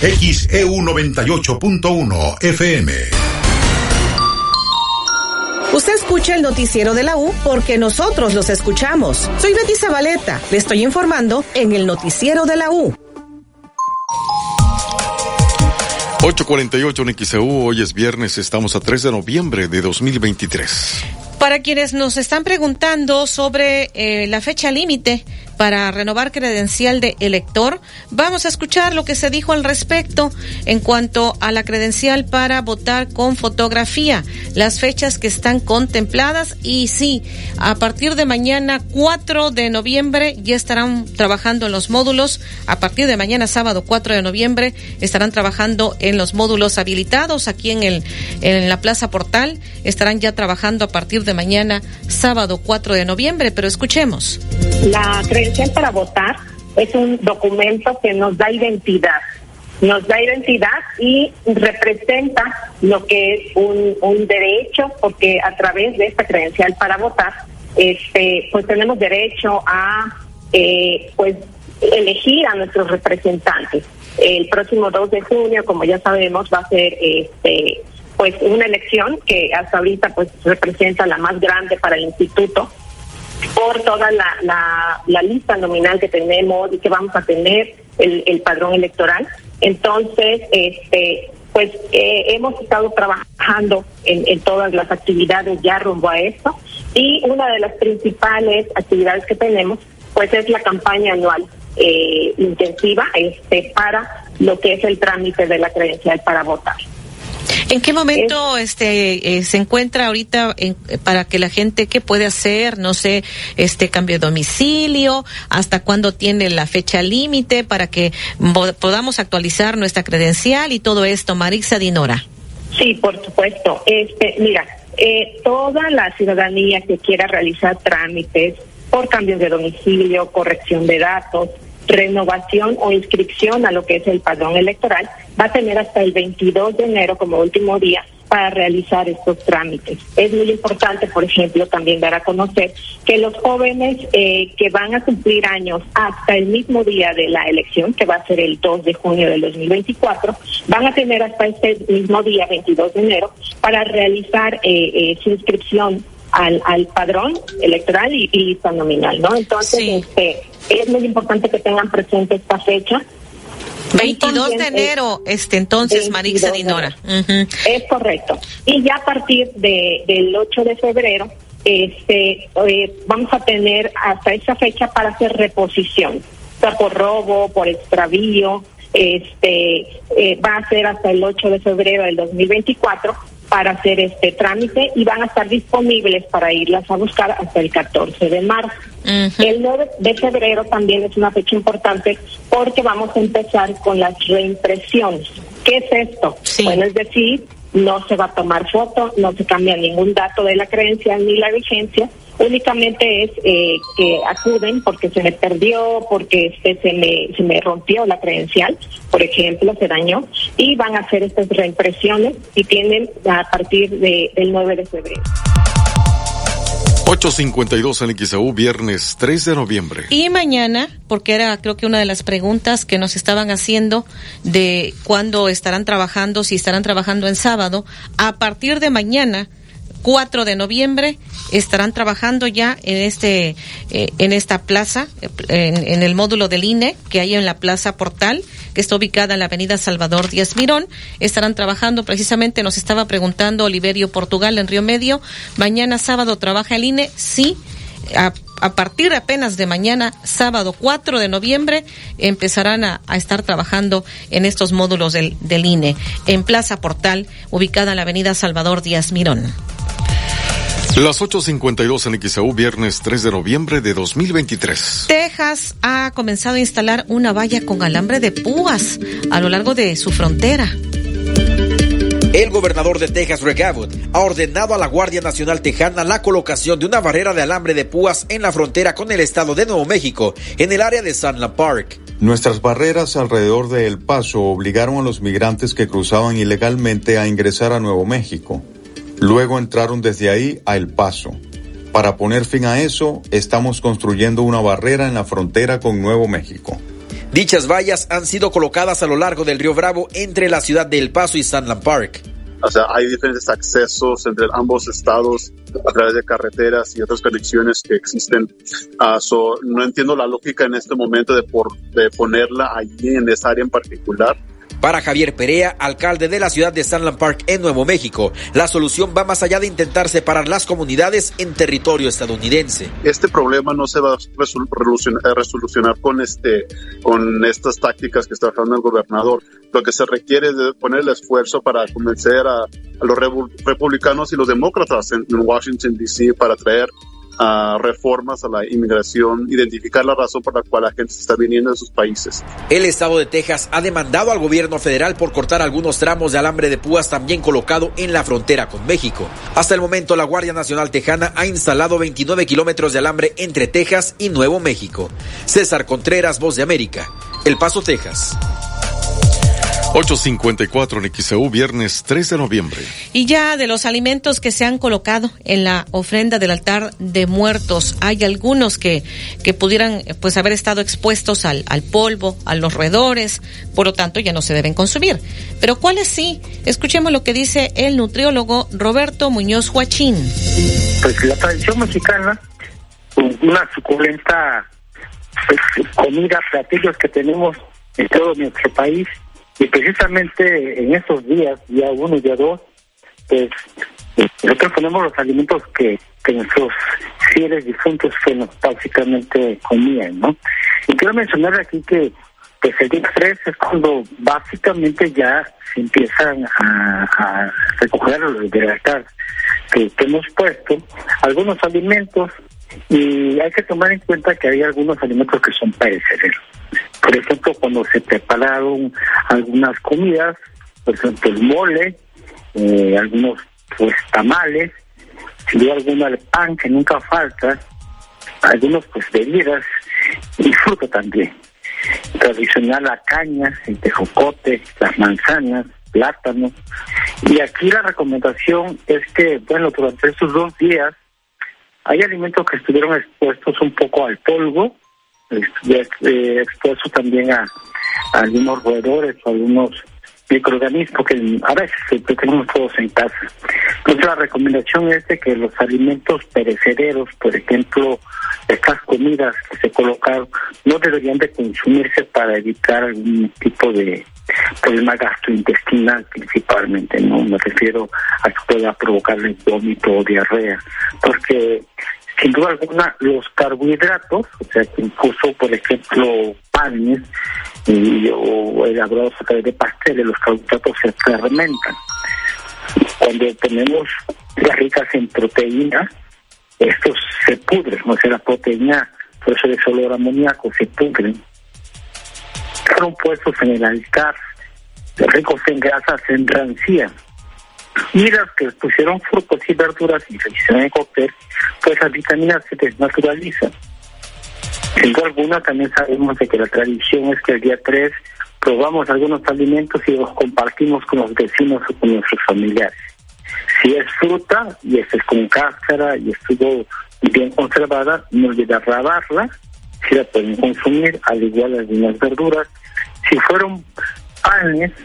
XEU 98.1 FM. Usted escucha el noticiero de la U porque nosotros los escuchamos. Soy Betty Zabaleta. Le estoy informando en el noticiero de la U. 848 en XEU, hoy es viernes, estamos a 3 de noviembre de 2023. Para quienes nos están preguntando sobre eh, la fecha límite para renovar credencial de elector. Vamos a escuchar lo que se dijo al respecto en cuanto a la credencial para votar con fotografía, las fechas que están contempladas y sí, a partir de mañana 4 de noviembre ya estarán trabajando en los módulos, a partir de mañana sábado 4 de noviembre estarán trabajando en los módulos habilitados aquí en el en la Plaza Portal, estarán ya trabajando a partir de mañana sábado 4 de noviembre, pero escuchemos. La para votar es un documento que nos da identidad, nos da identidad y representa lo que es un, un derecho, porque a través de esta credencial para votar, este, pues tenemos derecho a, eh, pues, elegir a nuestros representantes. El próximo 2 de junio, como ya sabemos, va a ser este pues una elección que hasta ahorita pues representa la más grande para el instituto por toda la, la, la lista nominal que tenemos y que vamos a tener el, el padrón electoral. Entonces, este pues eh, hemos estado trabajando en, en todas las actividades ya rumbo a esto y una de las principales actividades que tenemos pues es la campaña anual eh, intensiva este para lo que es el trámite de la credencial para votar. ¿En qué momento este eh, se encuentra ahorita en- para que la gente qué puede hacer? No sé, este cambio de domicilio, hasta cuándo tiene la fecha límite para que mo- podamos actualizar nuestra credencial y todo esto. Marixa Dinora. Sí, por supuesto. Este, mira, eh, toda la ciudadanía que quiera realizar trámites por cambios de domicilio, corrección de datos, renovación o inscripción a lo que es el padrón electoral, va a tener hasta el 22 de enero como último día para realizar estos trámites. Es muy importante, por ejemplo, también dar a conocer que los jóvenes eh, que van a cumplir años hasta el mismo día de la elección, que va a ser el 2 de junio del 2024, van a tener hasta este mismo día, 22 de enero, para realizar eh, eh, su inscripción al, al padrón electoral y, y lista nominal, ¿no? Entonces, este, es muy importante que tengan presente esta fecha. 22 de enero, este entonces 22 Marixa Dinora. Es correcto. Y ya a partir de, del 8 de febrero, este, eh, vamos a tener hasta esa fecha para hacer reposición, o sea, por robo, por extravío, este, eh, va a ser hasta el 8 de febrero del 2024 para hacer este trámite y van a estar disponibles para irlas a buscar hasta el 14 de marzo. El 9 de febrero también es una fecha importante porque vamos a empezar con las reimpresiones. ¿Qué es esto? Bueno, es decir, no se va a tomar foto, no se cambia ningún dato de la credencial ni la vigencia, únicamente es eh, que acuden porque se me perdió, porque este, se, me, se me rompió la credencial, por ejemplo, se dañó, y van a hacer estas reimpresiones y tienen a partir de, del 9 de febrero. 852 en XAU, viernes 3 de noviembre. Y mañana, porque era creo que una de las preguntas que nos estaban haciendo de cuándo estarán trabajando, si estarán trabajando en sábado, a partir de mañana 4 de noviembre estarán trabajando ya en este eh, en esta plaza en, en el módulo del INE que hay en la Plaza Portal que está ubicada en la Avenida Salvador Díaz Mirón. Estarán trabajando precisamente nos estaba preguntando Oliverio Portugal en Río Medio. Mañana sábado trabaja el INE sí a, a partir apenas de mañana, sábado 4 de noviembre, empezarán a, a estar trabajando en estos módulos del, del INE en Plaza Portal, ubicada en la avenida Salvador Díaz Mirón. Las 852 en XAU, viernes 3 de noviembre de 2023. Texas ha comenzado a instalar una valla con alambre de púas a lo largo de su frontera. El gobernador de Texas, Greg Abbott, ha ordenado a la Guardia Nacional Tejana la colocación de una barrera de alambre de púas en la frontera con el estado de Nuevo México, en el área de Sunland Park. Nuestras barreras alrededor de El Paso obligaron a los migrantes que cruzaban ilegalmente a ingresar a Nuevo México. Luego entraron desde ahí a El Paso. Para poner fin a eso, estamos construyendo una barrera en la frontera con Nuevo México. Dichas vallas han sido colocadas a lo largo del río Bravo entre la ciudad de El Paso y Sunland Park. O sea, hay diferentes accesos entre ambos estados a través de carreteras y otras conexiones que existen. Ah, so, no entiendo la lógica en este momento de, por, de ponerla allí en esa área en particular. Para Javier Perea, alcalde de la ciudad de Sunland Park en Nuevo México, la solución va más allá de intentar separar las comunidades en territorio estadounidense. Este problema no se va a resolucionar, con, este, con estas tácticas que está trabajando el gobernador. Lo que se requiere es poner el esfuerzo para convencer a, los republicanos y los demócratas en Washington, D.C. para traer a reformas a la inmigración, identificar la razón por la cual la gente se está viniendo de sus países. El estado de Texas ha demandado al gobierno federal por cortar algunos tramos de alambre de púas también colocado en la frontera con México. Hasta el momento, la Guardia Nacional Tejana ha instalado 29 kilómetros de alambre entre Texas y Nuevo México. César Contreras, Voz de América, El Paso, Texas. 854 en XAU, viernes 3 de noviembre. Y ya de los alimentos que se han colocado en la ofrenda del altar de muertos, hay algunos que, que pudieran pues haber estado expuestos al, al polvo, a los roedores, por lo tanto ya no se deben consumir. Pero ¿cuáles sí? Escuchemos lo que dice el nutriólogo Roberto Muñoz Huachín. Pues la tradición mexicana, una suculenta pues, comida, platillos que tenemos en todo nuestro país, y precisamente en estos días, día uno y día dos, pues nosotros ponemos los alimentos que, que nuestros fieles difuntos que nos básicamente comían, ¿no? Y quiero mencionar aquí que pues el día 3 es cuando básicamente ya se empiezan a, a recoger los del que hemos puesto, algunos alimentos, y hay que tomar en cuenta que hay algunos alimentos que son perecederos. Por ejemplo, cuando se prepararon algunas comidas, por ejemplo, el mole, eh, algunos pues tamales, si hay alguna el pan que nunca falta, algunos pues bebidas y fruta también. Tradicional la caña, el tejocote, las manzanas, plátanos. Y aquí la recomendación es que, bueno, durante estos dos días hay alimentos que estuvieron expuestos un poco al polvo, eh, expuestos también a, algunos roedores o algunos microorganismos que a veces tenemos todos en casa. Entonces la recomendación es de que los alimentos perecederos, por ejemplo, estas comidas que se colocaron, no deberían de consumirse para evitar algún tipo de problema gastrointestinal principalmente, no me refiero a que pueda provocarle vómito o diarrea, porque sin duda alguna los carbohidratos, o sea que incluso por ejemplo panes o elaborados a través de pasteles, los carbohidratos se fermentan. Cuando tenemos las ricas en proteína, estos se pudren, o sea la proteína, por eso de olor amoníaco, se pudren. Fueron puestos en el altar, ricos en grasas se enrancían y las que pusieron frutos y verduras y se en cóctel, pues las vitaminas se desnaturalizan. Sin duda alguna también sabemos de que la tradición es que el día 3 probamos algunos alimentos y los compartimos con los vecinos o con nuestros familiares. Si es fruta y es con cáscara y estuvo bien conservada, no olvidar lavarla, si la pueden consumir, al igual algunas verduras. Si fueron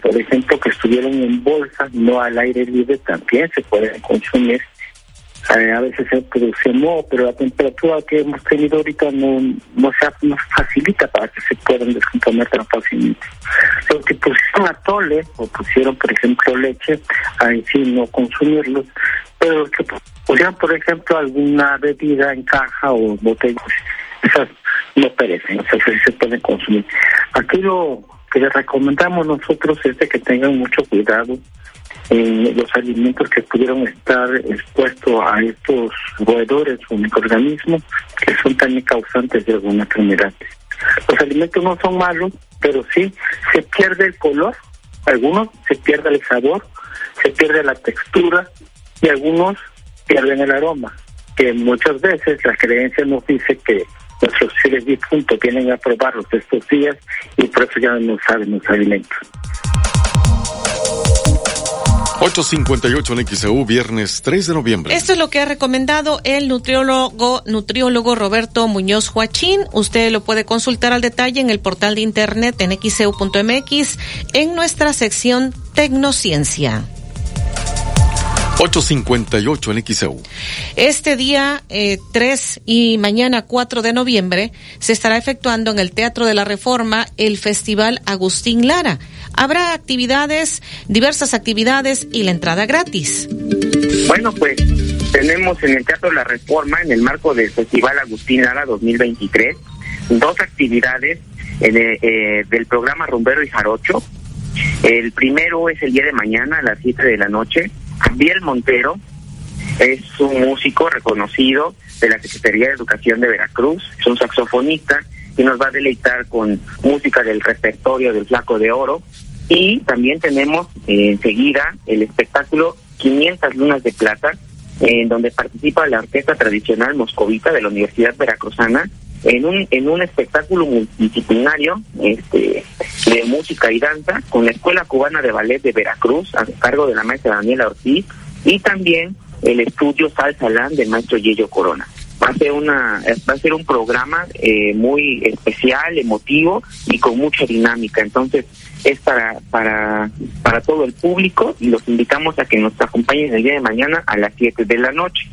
por ejemplo, que estuvieron en bolsa, no al aire libre, también se pueden consumir. A veces se produce moho, pero la temperatura que hemos tenido ahorita no, no se nos facilita para que se puedan descomponer tan fácilmente. Los que pusieron atole o pusieron, por ejemplo, leche, ahí sí no consumirlos, pero los que pusieron, por ejemplo, alguna bebida en caja o botellas, esas no perecen, o sea, se pueden consumir. Aquí lo que les recomendamos nosotros es de que tengan mucho cuidado en los alimentos que pudieron estar expuestos a estos roedores o microorganismos que son también causantes de alguna enfermedad. Los alimentos no son malos, pero sí se pierde el color, algunos se pierde el sabor, se pierde la textura y algunos pierden el aroma, que muchas veces la creencia nos dice que nuestros seres difuntos vienen a probarlos estos días y por eso ya no saben los alimentos. 858 en XEU, viernes 3 de noviembre. Esto es lo que ha recomendado el nutriólogo, nutriólogo Roberto Muñoz Joachín. Usted lo puede consultar al detalle en el portal de internet en xeu.mx en nuestra sección Tecnociencia. 858 en XEU. Este día eh, 3 y mañana 4 de noviembre se estará efectuando en el Teatro de la Reforma el Festival Agustín Lara. Habrá actividades, diversas actividades y la entrada gratis. Bueno, pues tenemos en el Teatro La Reforma, en el marco del Festival Agustín Lara 2023, dos actividades eh, eh, del programa Rumbero y Jarocho. El primero es el día de mañana a las 7 de la noche. Biel Montero es un músico reconocido de la Secretaría de Educación de Veracruz, es un saxofonista y nos va a deleitar con música del repertorio del Flaco de Oro. Y también tenemos eh, enseguida el espectáculo 500 Lunas de Plata, en donde participa la Orquesta Tradicional Moscovita de la Universidad Veracruzana en un en un espectáculo multidisciplinario este, de música y danza con la Escuela Cubana de Ballet de Veracruz a cargo de la maestra Daniela Ortiz y también el estudio Salsa Land del maestro Yello Corona. Va a ser una va a ser un programa eh, muy especial, emotivo y con mucha dinámica. Entonces es para para para todo el público y los invitamos a que nos acompañen el día de mañana a las 7 de la noche.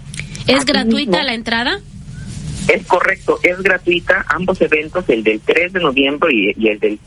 ¿Es gratuita la entrada? Es correcto, es gratuita ambos eventos, el del 3 de noviembre y, y el del